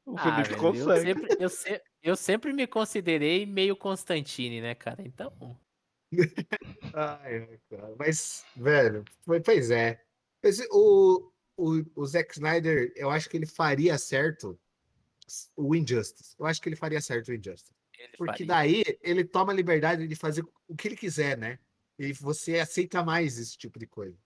O Ah, Felipe velho, eu, consegue. sempre, eu, se- eu sempre me considerei meio Constantine, né, cara? Então, Ai, cara. Mas, velho, pois é. O, o, o Zack Snyder, eu acho que ele faria certo o Injustice. Eu acho que ele faria certo o Injustice. ele Porque faria. daí ele toma a liberdade de fazer o que ele quiser, né? E você aceita mais esse tipo de coisa.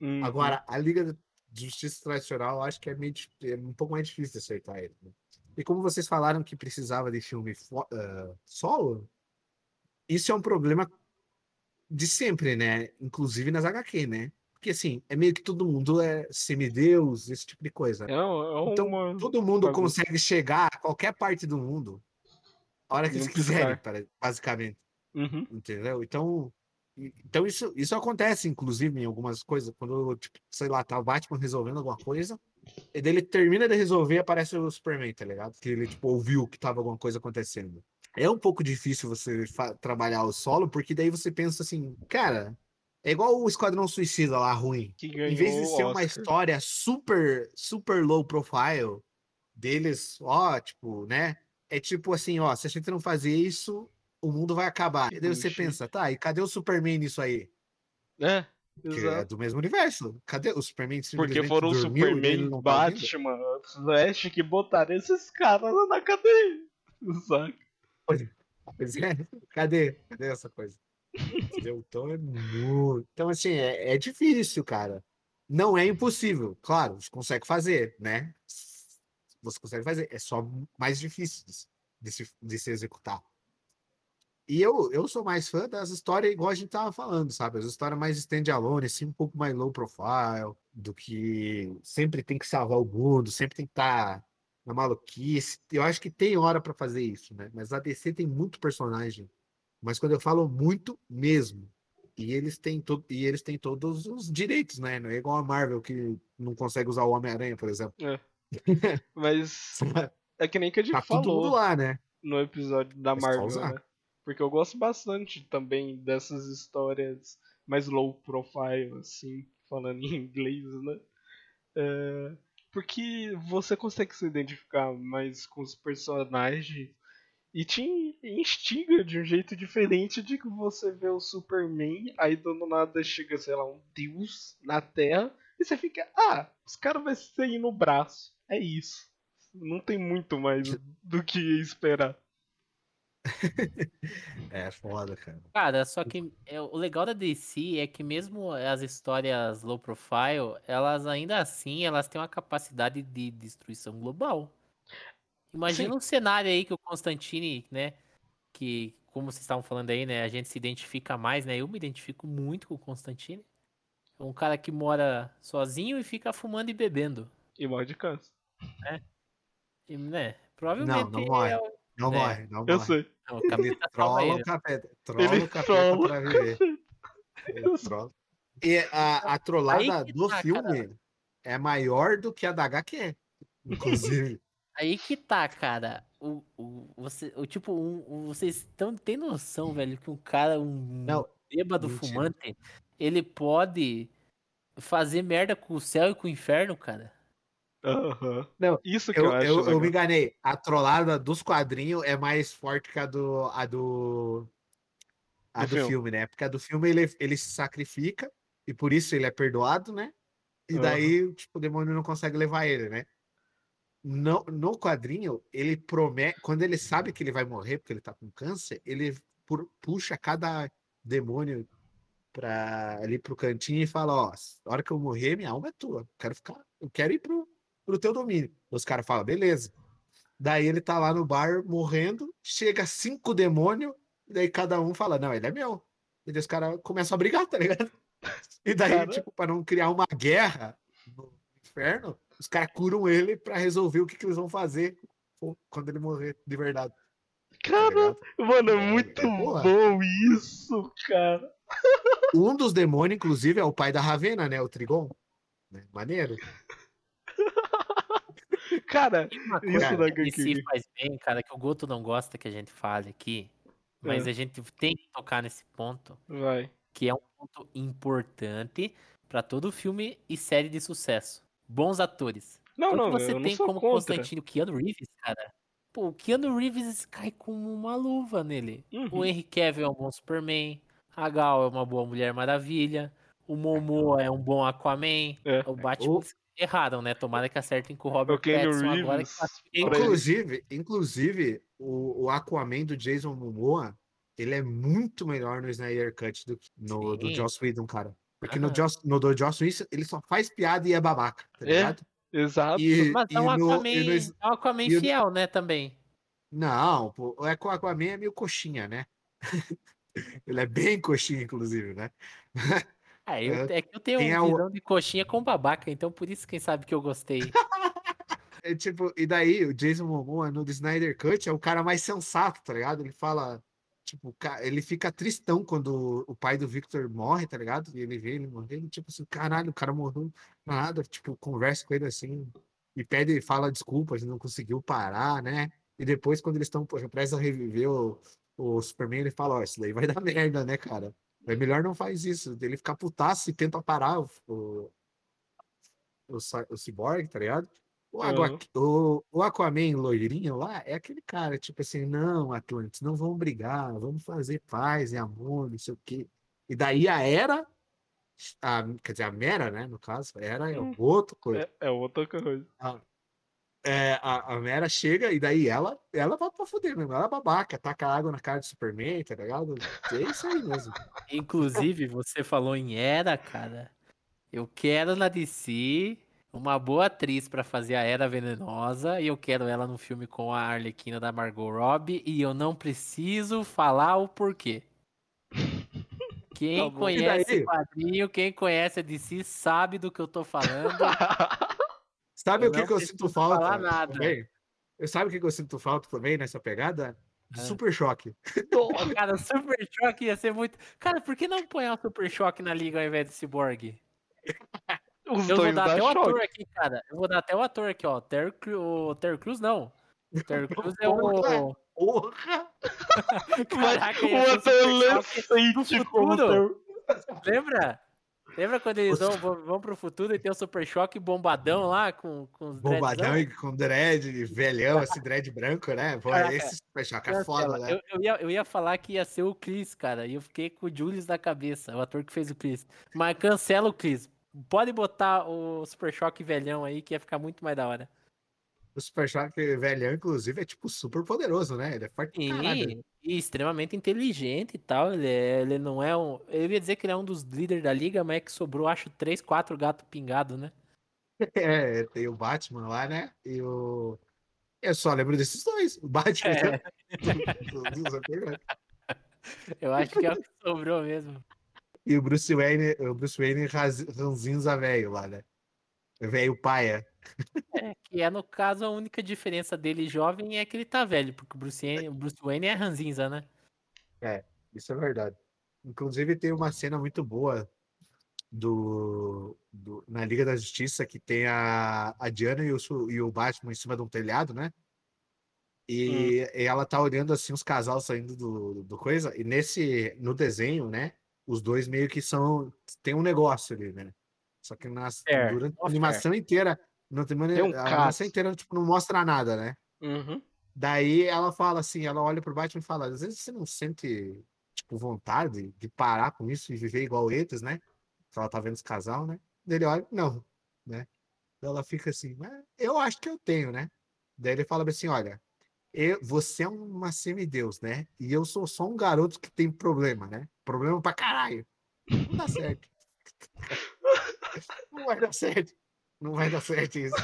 Uhum. Agora, a Liga de Justiça tradicional, eu acho que é, meio, é um pouco mais difícil de acertar ele. né? E como vocês falaram que precisava de filme ah, solo, isso é um problema de sempre, né? Inclusive nas HQ, né? Porque assim, é meio que todo mundo é semideus, esse tipo de coisa. É, é Então, uma... Todo mundo bagunça. consegue chegar a qualquer parte do mundo a hora que eles quiserem, para- basicamente. Uhum. Entendeu? Então, então isso, isso acontece, inclusive, em algumas coisas. Quando, tipo, sei lá, tá o Batman resolvendo alguma coisa, e daí ele termina de resolver aparece o Superman, tá ligado? Que ele, tipo, ouviu que tava alguma coisa acontecendo. É um pouco difícil você trabalhar o solo, porque daí você pensa assim, cara, é igual o Esquadrão Suicida lá, ruim. Em vez de ser uma história super, super low profile deles, ó, tipo, né? É tipo assim, ó, se a gente não fazer isso, o mundo vai acabar. E daí você pensa, tá, e cadê o Superman nisso aí? É, Que é do mesmo universo. Cadê o Superman? Porque foram o dormiu e Superman, tá? Batman, Flash que botaram esses caras na cadeia. Saca? Pois é, cadê? Cadê essa coisa? Entendeu? Então é muito. Então, assim, é, é difícil, cara. Não é impossível. Claro, você consegue fazer, né? Você consegue fazer. É só mais difícil de se, de se executar. E eu, eu sou mais fã das histórias igual a gente tava falando, sabe? As histórias mais stand-alone, assim, um pouco mais low profile, do que sempre tem que salvar o mundo, sempre tem que estar na maluquice. Eu acho que tem hora pra fazer isso, né? Mas a DC tem muito personagem. Mas quando eu falo muito mesmo, e eles têm todo e eles têm todos os direitos, né? Não é igual a Marvel que não consegue usar o Homem-Aranha, por exemplo. Mas é que nem que a gente Tá falou lá, né? no episódio da É Marvel, né? Porque eu gosto bastante também dessas histórias mais low profile, assim, falando em inglês, né? É, porque você consegue se identificar mais com os personagens E te instiga de um jeito diferente de que você vê o Superman, aí do nada chega, sei lá, um deus na Terra, e você fica, ah, os caras vão sair no braço. É isso. Não tem muito mais do que esperar. é foda, cara. Cara, só que é, o legal da DC é que mesmo as histórias low profile, elas ainda assim, elas têm uma capacidade de destruição global. Imagina Sim. um cenário aí que o Constantine, né, que como vocês estavam falando aí, né, a gente se identifica mais, né? Eu me identifico muito com o Constantine. É um cara que mora sozinho e fica fumando e bebendo. E morre de câncer. É. E, né, provavelmente não, não morre. É não né? morre, não Eu morre. sei. Não, o ele trola o capeta. Trola ele o capeta pra viver. Ele trola. E a, a trollada do tá, filme cara. é maior do que a da HQ, inclusive. Aí que tá, cara. O, o, você, o tipo, um, um, vocês estão tem noção, velho, que um cara, um não, bêbado mentira. fumante, ele pode fazer merda com o céu e com o inferno, cara. Uhum. Não, isso que eu, eu acho. Eu, eu, me enganei. A trollada dos quadrinhos é mais forte que a do. A do, a do, do filme. filme. né? Porque a do filme ele, ele se sacrifica e por isso ele é perdoado, né? E daí, uhum. tipo, o demônio não consegue levar ele, né? No, no quadrinho, ele promete. Quando ele sabe que ele vai morrer porque ele tá com câncer, ele puxa cada demônio pra, ali pro cantinho e fala: Ó, a hora que eu morrer, minha alma é tua. quero ficar, eu quero ir pro, pro teu domínio. Os caras falam, beleza. Daí ele tá lá no bar morrendo, chega cinco demônios, daí cada um fala, não, ele é meu. E daí os caras começam a brigar, tá ligado? E daí, cara... tipo, pra não criar uma guerra no inferno, os caras curam ele pra resolver o que, que eles vão fazer quando ele morrer de verdade. Cara, tá mano, é, é muito é, bom isso, cara. Um dos demônios, inclusive, é o pai da Ravena, né? O Trigon. Né? Maneiro. Cara, isso da que se faz bem, cara, que o Goto não gosta que a gente fale aqui, mas é. a gente tem que tocar nesse ponto. Vai. Que é um ponto importante para todo filme e série de sucesso. Bons atores. Não, não, você tem como contra. Constantino Keanu Reeves, cara. Pô, o Keanu Reeves cai como uma luva nele. Uhum. O Henry Cavill é um bom Superman. A Gal é uma boa Mulher Maravilha. O Momoa é um bom Aquaman. É. O Batman o erraram, né? Tomara que acertem com o Robert o Pattinson Reeves, agora. Que... Inclusive, inclusive o, o Aquaman do Jason Momoa, ele é muito melhor no Snyder Cut do que no do Joss Whedon, cara. Porque no, Joss, no do Joss Whedon, ele só faz piada e é babaca, tá é, ligado? Exato. E, Mas é um Aquaman, no, no, é um Aquaman fiel, no... né, também. Não, pô, o Aquaman é meio coxinha, né? ele é bem coxinha, inclusive, né? É, eu, é que eu tenho uma visão o... de coxinha com babaca, então por isso, quem sabe, que eu gostei. é, tipo, e daí, o Jason Momoa no Snyder Cut é o cara mais sensato, tá ligado? Ele fala, tipo, ele fica tristão quando o pai do Victor morre, tá ligado? E ele vê ele morrendo, tipo assim, caralho, o cara morreu nada, tipo, conversa com ele assim, e pede, fala desculpas, não conseguiu parar, né? E depois, quando eles estão prestes a reviver o, o Superman, ele fala, ó, oh, isso daí vai dar merda, né, cara? É melhor não faz isso. Ele ficar putaço e tenta parar o, o, o, o Cyborg, tá ligado? O, uhum. o, Aquaman loirinho lá é aquele cara, tipo assim, não, Atlantis, não vamos brigar, vamos fazer paz e amor, não sei o quê. E daí a Era, a, quer dizer, a Mera, né, no caso, Era é hum. outra coisa. É, é outra coisa. A, é, a, a Mera chega e daí ela, ela vai pra foder mesmo. Ela é babaca, taca água na cara do Superman, tá ligado? É isso aí mesmo. Inclusive, você falou em Era, cara. Eu quero na DC uma boa atriz para fazer a Era Venenosa e eu quero ela no filme com a Arlequina da Margot Robbie e eu não preciso falar o porquê. Quem tá conhece o quadrinho, quem conhece a DC sabe do que eu tô falando. Sabe eu o que, que eu sinto falta? Nada. Também? Sabe o que, que eu sinto falta também nessa pegada? É. Super choque. cara, super choque ia ser muito. Cara, por que não põe o super choque na liga ao invés de Cyborg? Os eu vou dar até o ator aqui, cara. Eu vou dar até o ator aqui, ó. Ter, o Ter Cruz não. O Ter Cruz é o. Porra! Caraca, o adolescente como Lembra? Lembra quando eles vão, vão, pro futuro e tem o Super Choque bombadão lá com, com os Bombadão e com dread, velhão, esse dread branco, né? Pô, Caraca, esse Super Choque é foda, né? Eu, eu, ia, eu ia falar que ia ser o Chris, cara, e eu fiquei com o Julius na cabeça, o ator que fez o Chris. Mas cancela o Chris. Pode botar o Super Choque velhão aí, que ia ficar muito mais da hora. O Super Choque velhão, inclusive, é tipo super poderoso, né? Ele é forte. Sim, e extremamente inteligente e tal. Ele, é- ele não é um. Eu ia dizer que ele é um dos líderes da liga, mas é que sobrou, acho, três, quatro gatos pingados, né? É, tem o Batman lá, né? E o. Eu só lembro desses dois. O Batman. É. Eu acho que é o que sobrou mesmo. E o Bruce Wayne, o Bruce Wayne ranzinza velho lá, né? Velho paia. É, que é, no caso, a única diferença dele jovem é que ele tá velho, porque o Bruce Wayne, o Bruce Wayne é ranzinza, né? Isso é verdade. Inclusive, tem uma cena muito boa do, do- na Liga da Justiça que tem a, a Diana e o, e o Batman em cima de um telhado, né? E, e ela tá olhando assim os casal saindo do, do coisa, e nesse no desenho, né? Os dois meio que são. Tem um negócio ali, né? Só que nas, Fair, durante a off animação inteira, não tem, Tem um a caso. inteira tipo, não mostra nada, né? Uhum. Daí ela fala assim, ela olha pro Batman e fala, às vezes você não sente, tipo, vontade de parar com isso e viver igual eles, né? Que ela tá vendo os casal, né? Daí ele olha, não, né? Daí ela fica assim, "Mas eu acho que eu tenho, né? Daí ele fala assim, olha, eu, você é uma semideus, né? E eu sou só um garoto que tem problema, né? Problema pra caralho. Não dá certo. Não vai dar certo. Não vai dar certo isso.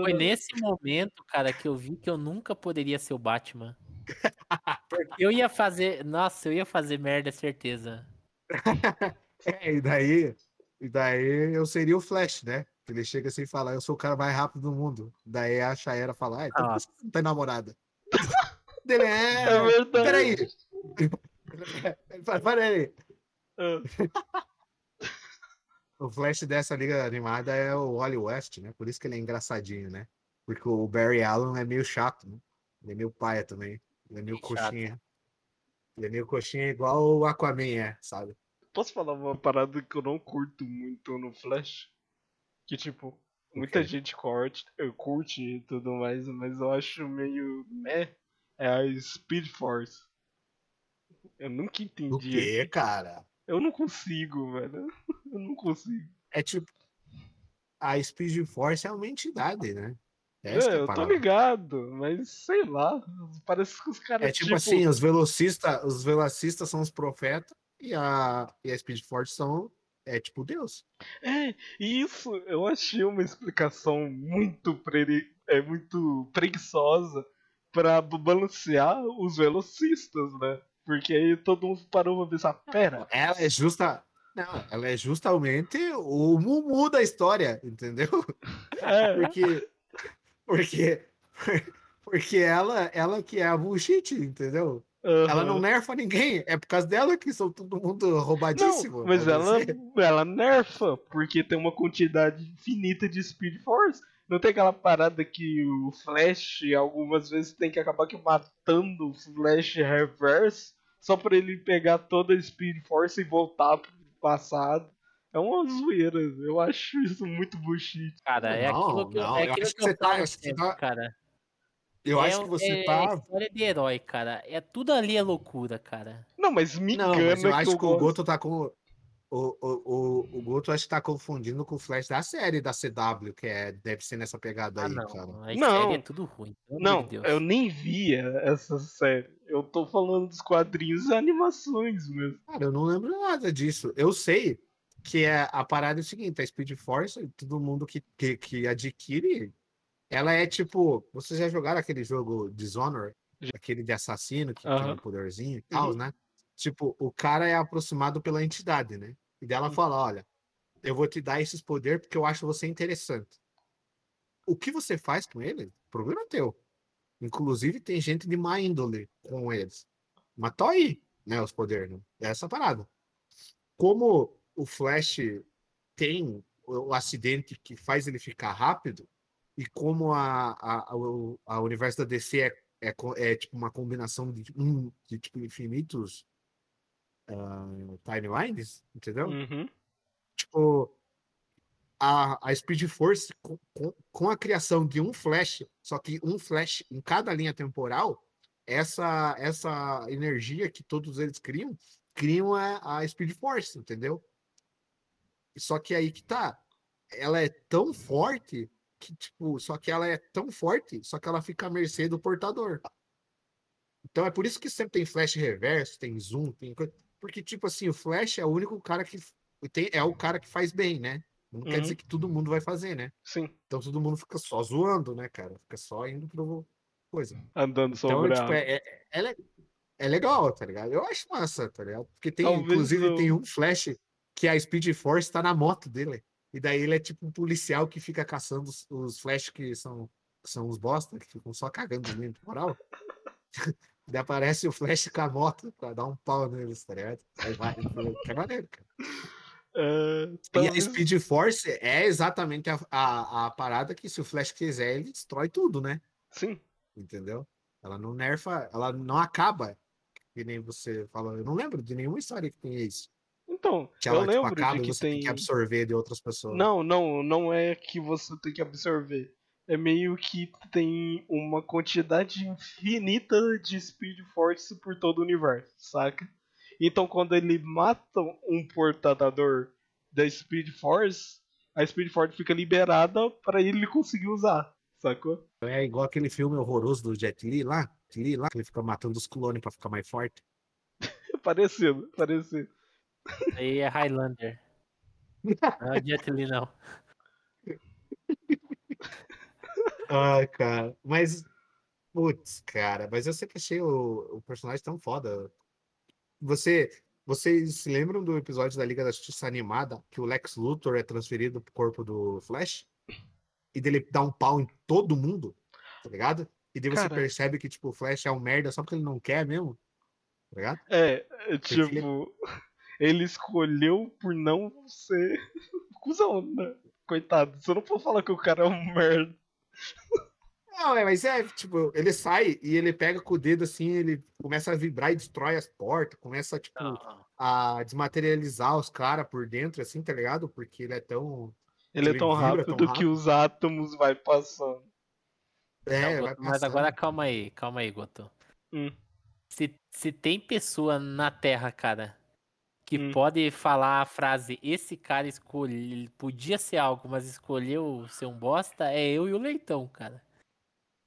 Foi nesse momento, cara, que eu vi que eu nunca poderia ser o Batman. Porque eu ia fazer. Nossa, eu ia fazer merda, certeza. É, e daí, e daí eu seria o Flash, né? Ele chega assim e fala, eu sou o cara mais rápido do mundo. Daí a Shaera fala, ah, então que você não tem namorada. Dele é. É verdade. Peraí. Ele fala, Peraí. Ah, O Flash dessa liga animada é o Wally West, né? Por isso que ele é engraçadinho, né? Porque o Barry Allen é meio chato, né? Ele é meio paia também. Ele é meio chato. coxinha. Ele é meio coxinha igual o Aquaman é, sabe? Posso falar uma parada que eu não curto muito no Flash? Que tipo, muita quê? gente curte, eu curte e tudo mais, mas eu acho meio. né? É a Speed Force. Eu nunca O entendi. quê, cara? Eu não consigo, velho. Eu não consigo. É tipo. A Speed Force é uma entidade, né? É, Essa é a eu tô ligado, mas sei lá. Parece que os caras. É tipo, assim, os velocistas, os velocistas são os profetas e a, e a Speed Force são é tipo Deus. É, e isso eu achei uma explicação muito, preri... é, muito preguiçosa pra b- balancear os velocistas, né? Porque aí todo mundo parou pra pensar, pera, Ela é justa. Não, ela é justamente o Mumu da história, entendeu? é, Porque. Porque. Porque ela, ela que é a bullshit, entendeu? Ela não nerfa ninguém. É por causa dela que são todo mundo roubadíssimo. Não, mas ela, dizer. ela nerfa, porque tem uma quantidade infinita de Speed Force. Não tem aquela parada que o Flash algumas vezes tem que acabar que matando o Flash Reverse só pra ele pegar toda a Speed Force e voltar pro passado. É uma zoeira, eu acho isso muito bullshit. Cara, é Não, aquilo que eu, não, é eu aquilo acho que que eu você tá- falo acho que você sempre, tá- cara. Eu é, acho que você é, tá. história de herói, cara. É tudo ali é loucura, cara. Não, mas me Não, engana mas eu acho eu que o gosto. Goto tá com. O, o, o, o Goto acho que tá confundindo com o Flash da série da CW, que é, deve ser nessa pegada Ah, aí, não. cara. A Não. série é tudo ruim. Não, de Deus. eu nem via essa série. Eu tô falando dos quadrinhos e animações mesmo. Cara, eu não lembro nada disso. Eu sei que é, a parada é o seguinte: a Speed Force, todo mundo que, que, que adquire, ela é tipo. Vocês já jogaram aquele jogo Dishonor? Aquele de assassino que tem Aham. um poderzinho e tal, Uhum. né? Tipo, o cara é aproximado pela entidade, né? E dela fala: olha, eu vou te dar esses poderes porque eu acho você interessante. O que você faz com ele, problema é teu. Inclusive, tem gente de má índole com eles. Mas tô aí, né? Os poderes, né? É essa parada. Como o Flash tem o, acidente que faz ele ficar rápido, e como a, a, a, a universo da DC é, é, é tipo uma combinação de, um, de tipo, infinitos uh, timelines, entendeu? Uhum. Tipo, a, a Speed Force, com, com, com, a criação de um Flash, só que um Flash em cada linha temporal, essa, essa energia que todos eles criam, criam a, a Speed Force, entendeu? Só que aí que tá. Ela é tão forte que, tipo, só que ela é tão forte, só que ela fica à mercê do portador. Então é por isso que sempre tem flash reverso, tem zoom, tem coisa. Porque, tipo assim, o flash é o único cara que tem, é o cara que faz bem, né? Não uhum. quer dizer que todo mundo vai fazer, né? Sim. Então todo mundo fica só zoando, né, cara? Fica só indo pro coisa. Andando sobre então, tipo, é, é, é, é, legal, tá ligado? Eu acho massa, tá ligado? Porque tem, Talvez inclusive, eu... tem um flash que a Speed Force tá na moto dele. E daí ele é tipo um policial que fica caçando os, os flash que são, são os bosta, que ficam só cagando dentro, moral. daí aparece o flash com a moto pra dar um pau neles, tá ligado? Aí vai, que é maneiro, cara. Uh, e a Speed Force é exatamente a, a, a, parada que se o Flash quiser, ele destrói tudo, né? Sim. Entendeu? Ela não nerfa, ela não acaba. Que nem você falou. Eu não lembro de nenhuma história que tenha isso. Então, que ela, eu tipo, lembro acaba de que você tem... tem que absorver de outras pessoas. Não, não, não é que você tem que absorver. É meio que tem uma quantidade infinita de Speed Force por todo o universo, saca? Então quando ele mata um portador da Speed Force, a Speed Force fica liberada para ele conseguir usar, sacou? É igual aquele filme horroroso do Jet Li lá, Li lá, que ele fica matando os clones para ficar mais forte. parecido, parecido. Aí é Highlander. Não é Jet Li, não. Ai, cara. Mas, putz, cara, mas eu sempre achei o, o personagem tão foda. Você, vocês se lembram do episódio da Liga da Justiça animada que o Lex Luthor é transferido pro corpo do Flash? E dele dá um pau em todo mundo, tá ligado? E daí você Cara, percebe que, tipo, o Flash é um merda só porque ele não quer mesmo. Tá ligado? É, é tipo, ele... ele... escolheu por não ser cuzão, né? Coitado, você não pode falar que o cara é um merda. Não, é, mas é, tipo, ele sai e ele pega com o dedo assim, ele começa a vibrar e destrói as portas, começa, tipo, não. a desmaterializar os caras por dentro, assim, tá ligado? Porque ele é tão. Ele, ele é tão rápido, tão rápido que os átomos vai passando. É, não, mas agora calma aí, calma aí, Goto. Hum. Se, se tem pessoa na Terra, cara, que hum. pode falar a frase esse cara escolhe, podia ser algo, mas escolheu ser um bosta, é eu e o Leitão, cara.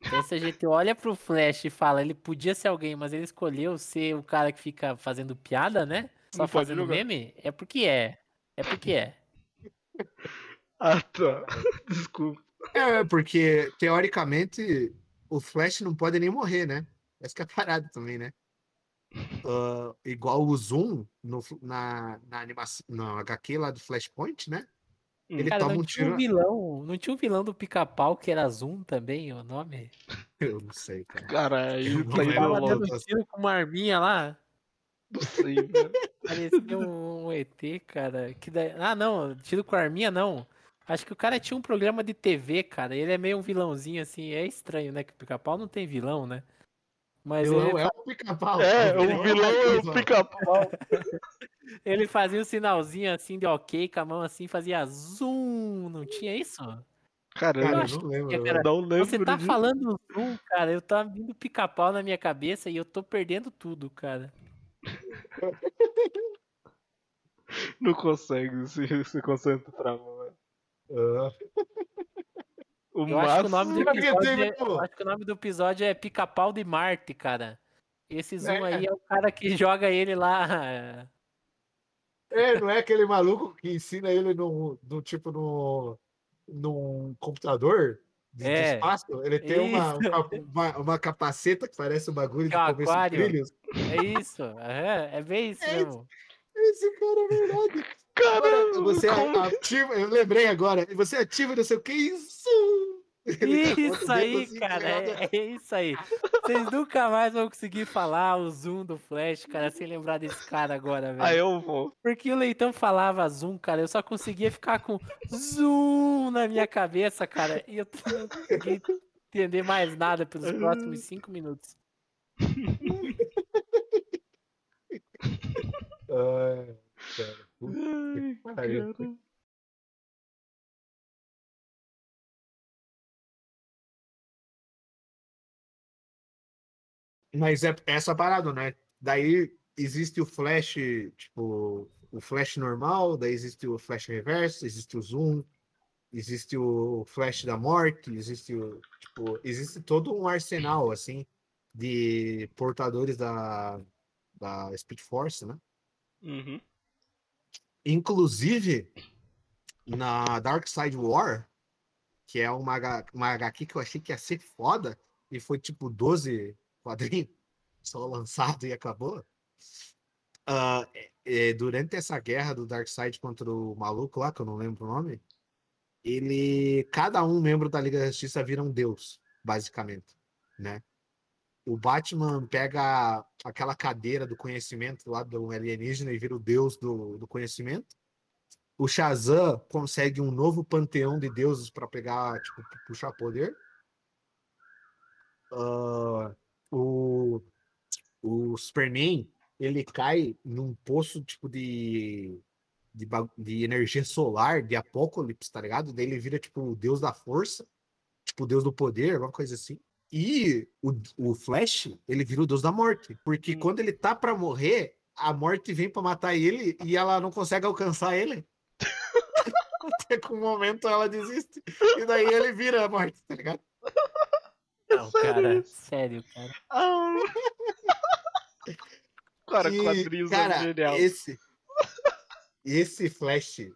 Então se a gente olha pro Flash e fala, ele podia ser alguém, mas ele escolheu ser o cara que fica fazendo piada, né? Só Não fazendo meme, é porque é. É porque é. ah, tá. Desculpa. É, porque teoricamente o Flash não pode nem morrer, né? Essa que é a parada também, né? Uh, igual o Zoom no, na, na animação, no HQ lá do Flashpoint, né? Hum. Ele Cara, toma não um tinha tiro. Um vilão, não tinha um vilão do pica-pau que era Zoom também, o nome? Eu não sei, cara. Cara, aí tá tava dando tiro com uma arminha lá. Não sei. Parecia um ET, cara. Que da... Ah, não, tiro com a arminha não. Acho que o cara tinha um programa de TV, cara. Ele é meio um vilãozinho assim. É estranho, né? Que o pica-pau não tem vilão, né? Mas vilão ele... é o pica-pau. É, o vilão é o pica-pau. ele fazia um sinalzinho assim de ok com a mão assim, fazia zoom. Não tinha isso? Cara, eu, eu não lembro. Cara, não lembro você tá de... falando zoom, cara. Eu tô vindo pica-pau na minha cabeça e eu tô perdendo tudo, cara. Não consegue se, se concentrar, mano. Uh. O eu, acho que o nome do episódio é, acho que o nome do episódio é Pica-Pau de Marte, cara. Esse Zoom é. aí é o cara que joga ele lá. É, não é aquele maluco que ensina ele no, no tipo no num computador de, é. de espaço? Ele tem uma, uma, uma, capaceta que parece um bagulho de é começo brilhos. É isso, é, é bem isso é mesmo. Esse cara é verdade. Caramba, você como... ativa, eu lembrei agora, você ativa não sei o que, isso! Isso aí, assim, cara, é, é, isso aí. Vocês nunca mais vão conseguir falar o zoom do Flash, cara, sem lembrar desse cara agora, velho. Ah, eu vou. Porque o Leitão falava zoom, cara, eu só conseguia ficar com zoom na minha cabeça, cara, e eu não conseguia entender mais nada pelos próximos cinco minutos. Ai, cara. Puta Ai, que. Mas é essa parada, né? Daí existe o flash, tipo, o flash normal, daí existe o flash reverso, existe o zoom, existe o flash da morte, existe o, tipo, existe todo um arsenal assim de portadores da da Speed Force, né? Uhum. Inclusive na Dark Side War, que é uma, uma HQ que eu achei que ia ser foda, e foi tipo 12 quadrinhos, só lançado e acabou. Ah, é- durante essa guerra do Darkseid contra o maluco lá, que eu não lembro o nome, ele. Cada um membro da Liga da Justiça vira um deus, basicamente. Né? O Batman pega aquela cadeira do conhecimento lá do alienígena e vira o deus do, do conhecimento. O Shazam consegue um novo panteão de deuses para pegar, tipo, puxar poder. Ah, o, o Superman ele cai num poço tipo de, de, de energia solar, de apocalipse, tá ligado? Daí ele vira tipo o deus da força, tipo o deus do poder, alguma coisa assim. E o, o Flash, ele vira o deus da morte, porque Hum. quando ele tá pra morrer, a morte vem pra matar ele e ela não consegue alcançar ele. Até que um momento ela desiste. E daí ele vira a morte, tá ligado? Não, sério cara, isso? sério, cara. Ah. Cara, E, quadrinhos cara, é genial. Esse, esse Flash.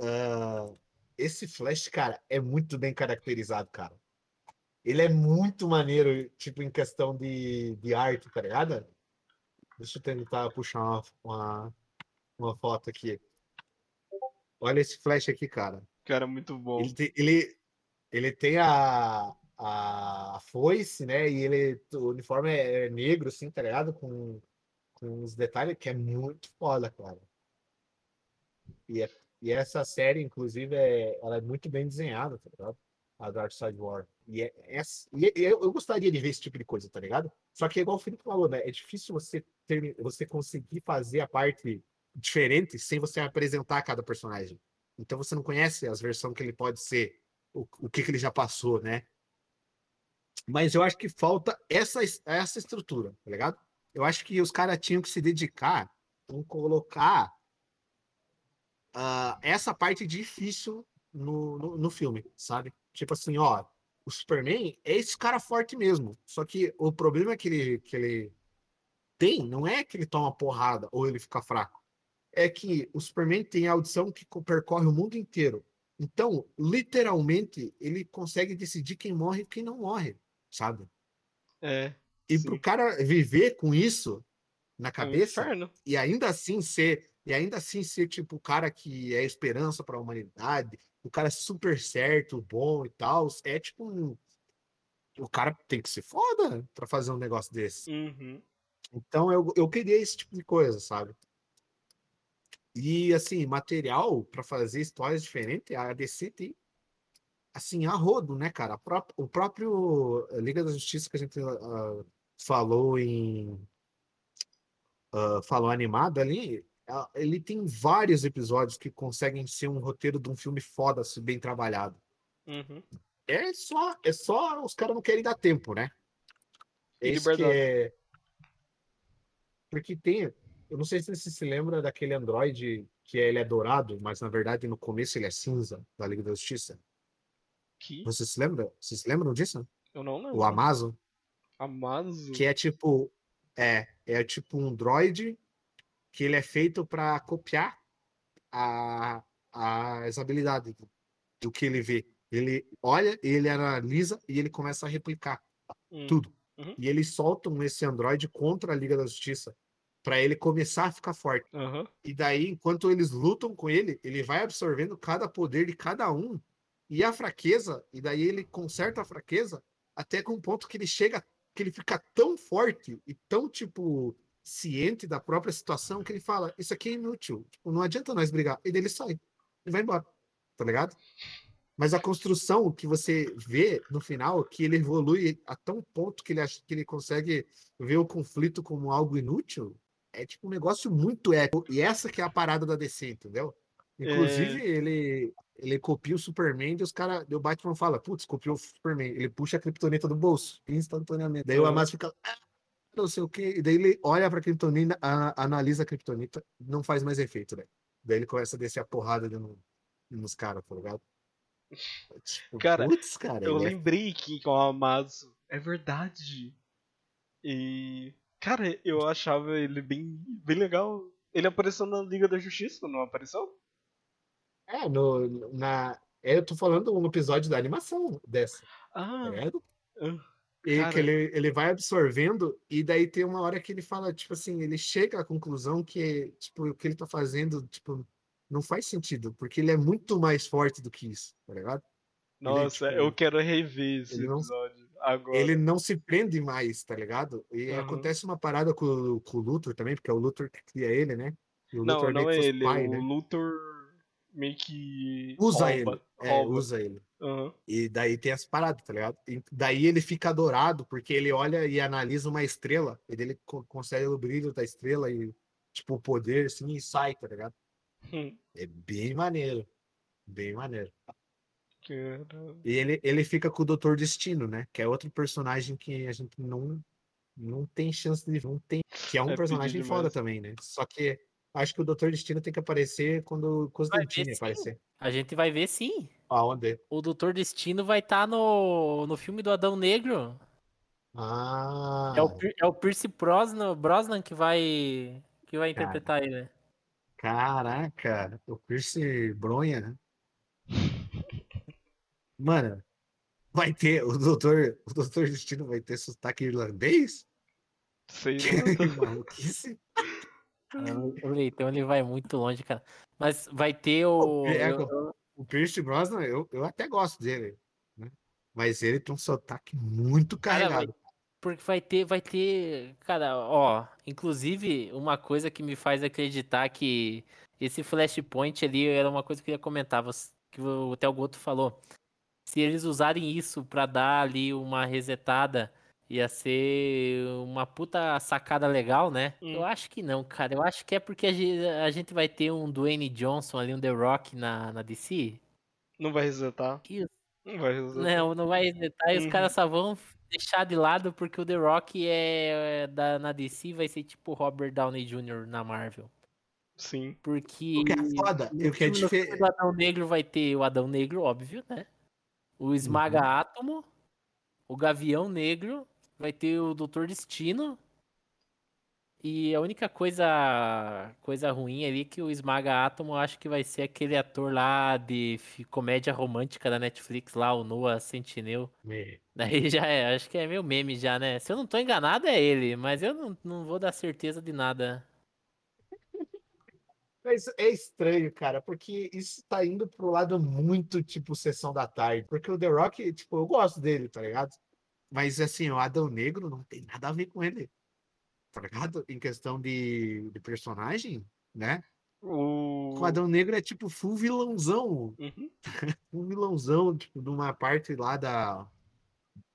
ah, esse Flash, cara, é muito bem caracterizado, cara. Ele é muito maneiro, tipo, em questão de, de arte, tá ligado? Deixa eu tentar puxar uma, uma, uma foto aqui. Olha esse Flash aqui, cara. Cara, muito bom. Ele tem, ele, ele tem a, a foice, né? E ele, o uniforme é negro, assim, tá ligado? Com, com os detalhes que é muito foda, cara. E, é- e essa série, inclusive, é, ela é muito bem desenhada, tá ligado? A Dark Side War. E, é, é- e é- eu, eu gostaria de ver esse tipo de coisa, tá ligado? Só que, igual o Felipe falou, né? É difícil você, ter, você conseguir fazer a parte diferente sem você apresentar cada personagem. Então você não conhece as versões que ele pode ser, o, o que, que ele já passou, né? Mas eu acho que falta essa, es- essa estrutura, tá ligado? Eu acho que os caras tinham que se dedicar em colocar ah, essa parte difícil no, no, no filme, sabe? Tipo assim, ó, o Superman é esse cara forte mesmo. Só que o problema que ele, que ele tem não é que ele toma porrada ou ele fica fraco. É que o Superman tem a audição que co- percorre o mundo inteiro. Então, literalmente, ele consegue decidir quem morre e quem não morre, sabe? É. E Sim. pro cara viver com isso na É um cabeça e ainda assim ser e ainda assim ser tipo o cara que é esperança para a humanidade, o cara super certo, bom e tal, é tipo um... o cara tem que ser foda para fazer um negócio desse. Uhum. Então eu, eu queria esse tipo de coisa, sabe? E assim, material para fazer histórias diferentes, a DC tem assim, a rodo, né, cara? Pró- O próprio Liga da Justiça que a gente ah, falou em ah, falou animado ali, ele tem vários episódios que conseguem ser um roteiro de um filme foda, se bem trabalhado. Uhum. É só, é só os caras não querem dar tempo, né? E É. Porque tem. Eu não sei se você se lembra daquele Android que ele é dourado, mas na verdade no começo ele é cinza da Liga da Justiça. Que? Você se lembra? Vocês se lembram disso? Eu não lembro. O Amazon? Amazo. Que é tipo. É, é tipo um droid que ele é feito para copiar a, as habilidades do, que ele vê. Ele olha, ele analisa e ele começa a replicar Hum. tudo. Uhum. E eles soltam esse Android contra a Liga da Justiça para ele começar a ficar forte. Aham. E daí, enquanto eles lutam com ele, ele vai absorvendo cada poder de cada um e a fraqueza, e daí ele conserta a fraqueza até com um ponto que ele chega, que ele fica tão forte e tão, tipo, ciente da própria situação que ele fala: Isso aqui é inútil, tipo, não adianta nós brigar. E ele sai e vai embora, tá ligado? Mas a construção que você vê no final, que ele evolui a tão ponto que ele acha que ele consegue ver o conflito como algo inútil, é tipo um negócio muito épico. E essa que é a parada da DC, entendeu? Inclusive, É. ele, ele copia o Superman e os caras. O Batman fala, putz, copiou o Superman. Ele puxa a criptonita do bolso, instantaneamente. Daí o. Amazo fica. "Ah, não sei o quê. E daí ele olha pra criptonita, analisa a criptonita, não faz mais efeito, né? Daí ele começa a descer a porrada de no- nos caras, tá ligado? Tipo, Cara, putz, cara. Eu é lembrei que com o Amazo. É verdade. E. Cara, eu achava ele bem, bem legal. Ele apareceu na Liga da Justiça, não apareceu? É, no, na, é, eu tô falando um episódio da animação dessa, tá Ah, ligado? ah, E Cara. que ele, ele vai absorvendo, e daí tem uma hora que ele fala, tipo assim, ele chega à conclusão que, tipo, o que ele tá fazendo, tipo, não faz sentido, porque ele é muito mais forte do que isso, tá ligado? nossa, tipo, eu quero rever esse ele não- episódio agora. Ele não se prende mais, tá ligado? E Aham. acontece uma parada com, o- com o Luthor também, porque é o Luthor que cria ele, né? E o Não, não é ele. pai, o né? Luthor meio que. Usa rouba, ele. É, rouba. usa ele. Aham. E daí tem as paradas, tá ligado? E daí ele fica adorado, porque ele olha e analisa uma estrela, e ele co- consegue o brilho da estrela e, tipo, o poder, assim, e sai, tá ligado? Hum, É bem maneiro. Bem maneiro. cara. E ele, ele fica com o Doutor Destino, né? Que é outro personagem que a gente não, não tem chance de. Não tem, que é um É personagem foda também, né? Só que acho que o Doutor Destino tem que aparecer quando o Constantine aparecer. A gente vai ver sim. Aonde? O Doutor Destino vai estar no, no filme do Adão Negro. Ah, É o, é o Pierce Brosnan, Brosnan que vai que vai Cara. interpretar ele. Caraca, o Pierce Bronha, né? Mano, vai ter o doutor, o doutor Destino vai ter sotaque irlandês? Sei Que lá. maluquice. O Leitão ele vai muito longe, cara. Mas vai ter o. É, eu- eu- O Pierce Brosnan, eu, eu até gosto dele, né? Mas ele tem um sotaque muito Cara, vai- carregado. Porque vai ter, vai ter. Cara, ó. Inclusive, uma coisa que me faz acreditar que esse Flashpoint ali era uma coisa que eu ia comentar, que o até o Goto falou. Se eles usarem isso pra dar ali uma resetada, ia ser uma puta sacada legal, né? Hum. Eu acho que não, cara. Eu acho que é porque a ge- a gente vai ter um Dwayne Johnson ali, um The Rock na, na DC. Não vai resetar. Isso. Não vai resetar. Não, não vai resetar e os Uhum. caras só vão deixar de lado porque o The Rock é, é da, na DC vai ser tipo Robert Downey Jr. na Marvel. Sim. Porque O que é foda, o que é diferente. do Adão Negro vai ter o Adão Negro, óbvio, né? O Esmaga Uhum. Átomo, o Gavião Negro, vai ter o Doutor Destino. E a única coisa coisa ruim ali é que o Esmaga Átomo eu acho que vai ser aquele ator lá de comédia romântica da Netflix lá, o Noah Sentinel. Me- Daí já é, acho que é meio meme já, né? Se eu não tô enganado é ele, mas eu não, não vou dar certeza de nada. Mas é estranho, cara, porque isso tá indo pro lado muito, tipo, sessão da tarde. Porque o The Rock, tipo, eu gosto dele, tá ligado? Mas, assim, o Adão Negro não tem nada a ver com ele. Tá ligado? Em questão de, de personagem, né? O. O Adão Negro é, tipo, full vilãozão. Uhum. Um vilãozão, tipo, de uma parte lá da.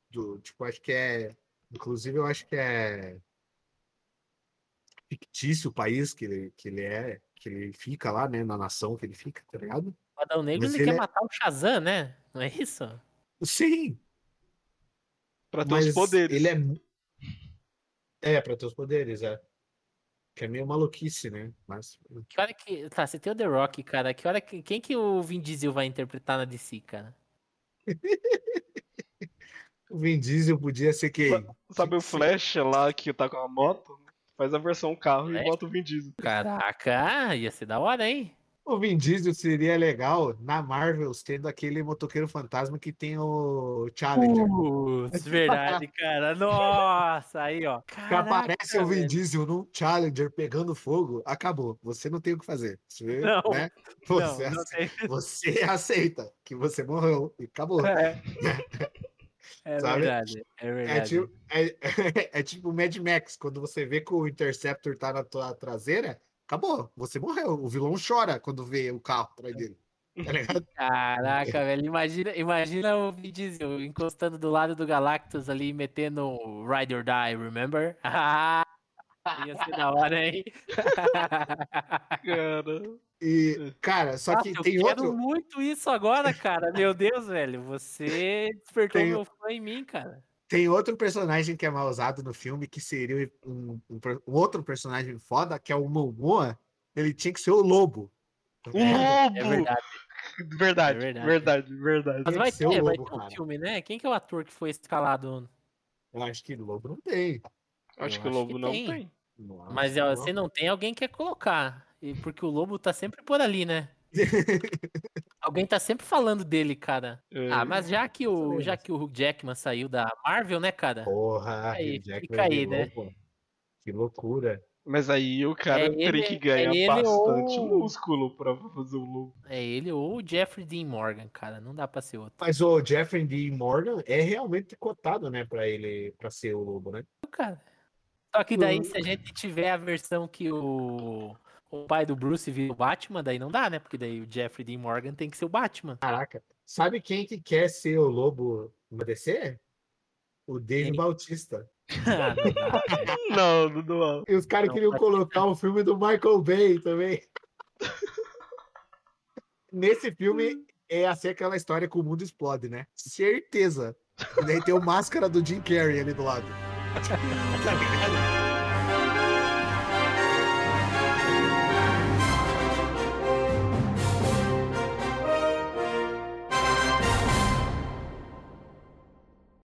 Do, tipo, acho que é. Inclusive, eu acho que é fictício o país que ele, que ele é, que ele fica lá, né? Na nação que ele fica, tá ligado? O Adão Negro ele, ele quer é- matar o Shazam, né? Não é isso? Sim, Pra ter mas os poderes. ele é. É, pra ter os poderes, é. Que é meio maluquice, né? Mas. Que hora que. Tá, você tem o The Rock, cara. Que hora que. Quem que o Vin Diesel vai interpretar na DC, cara? O Vin Diesel podia ser quem? Sabe o. Flash lá que tá com a moto? Faz a versão carro Flash? e bota o Vin Diesel. Caraca, ia ser da hora, hein? O Vin Diesel seria legal na Marvel tendo aquele motoqueiro fantasma que tem o Challenger. Putz, verdade, cara. Nossa, aí, ó. Que Caraca, aparece o Vin. Diesel num Challenger pegando fogo, acabou. Você não tem o que fazer. Você, Não, né? Não, você, não ace- tem. você aceita que você morreu e acabou. É, é Sabe? verdade, é É verdade. tipo, é, é tipo o Mad Max, quando você vê que o Interceptor tá na tua traseira, acabou, você morreu. O vilão chora quando vê o carro atrás dele. Tá? Caraca, velho, imagina, imagina o Vin Diesel encostando do lado do Galactus ali, metendo o Ride or Die, remember? Ia ser da hora, hein? Cara. E, cara, só Nossa, que eu tem quero outro. muito isso agora, cara. Meu Deus, velho. Você despertou Tem- meu fã em mim, cara. Tem outro personagem que é mal usado no filme, que seria um, um um outro personagem foda, que é o Momoa. Ele tinha que ser o lobo. tá O ligado? É lobo! verdade. Verdade, É verdade. verdade, verdade. Mas vai o ter, vai lobo, ter um cara. filme, né? Quem que é o ator que foi escalado? Eu acho que lobo não tem. Acho Eu que o acho lobo que não tem. tem. Não acho Mas não. se não tem, alguém quer colocar. E porque o Lobo tá sempre por ali, né? Alguém tá sempre falando dele, cara. É. Ah, mas já que o, já que o Hugh Jackman saiu da Marvel, né, cara? Porra, Aí, Hugh Jackman fica aí, né? Que loucura. Mas aí o cara É teria que ganhar é bastante ou- músculo pra fazer o lobo. É ele ou o Jeffrey Dean Morgan, cara. Não dá pra ser outro. Mas o Jeffrey D. Morgan é realmente cotado, né, pra ele, pra ser o lobo, né? Cara. Só que daí, Hum. se a gente tiver a versão que o, o pai do Bruce vira o Batman, daí não dá, né? Porque daí o Jeffrey Dean Morgan tem que ser o Batman. Caraca. Sabe quem que quer ser o lobo no DC? O Dave? Bautista. Ah, não. Não, não, não. E os caras queriam colocar o filme do Michael Bay também. Nesse filme é assim aquela história que o mundo explode, né? Certeza. E daí tem o máscara do Jim Carrey ali do lado. Tá ligado?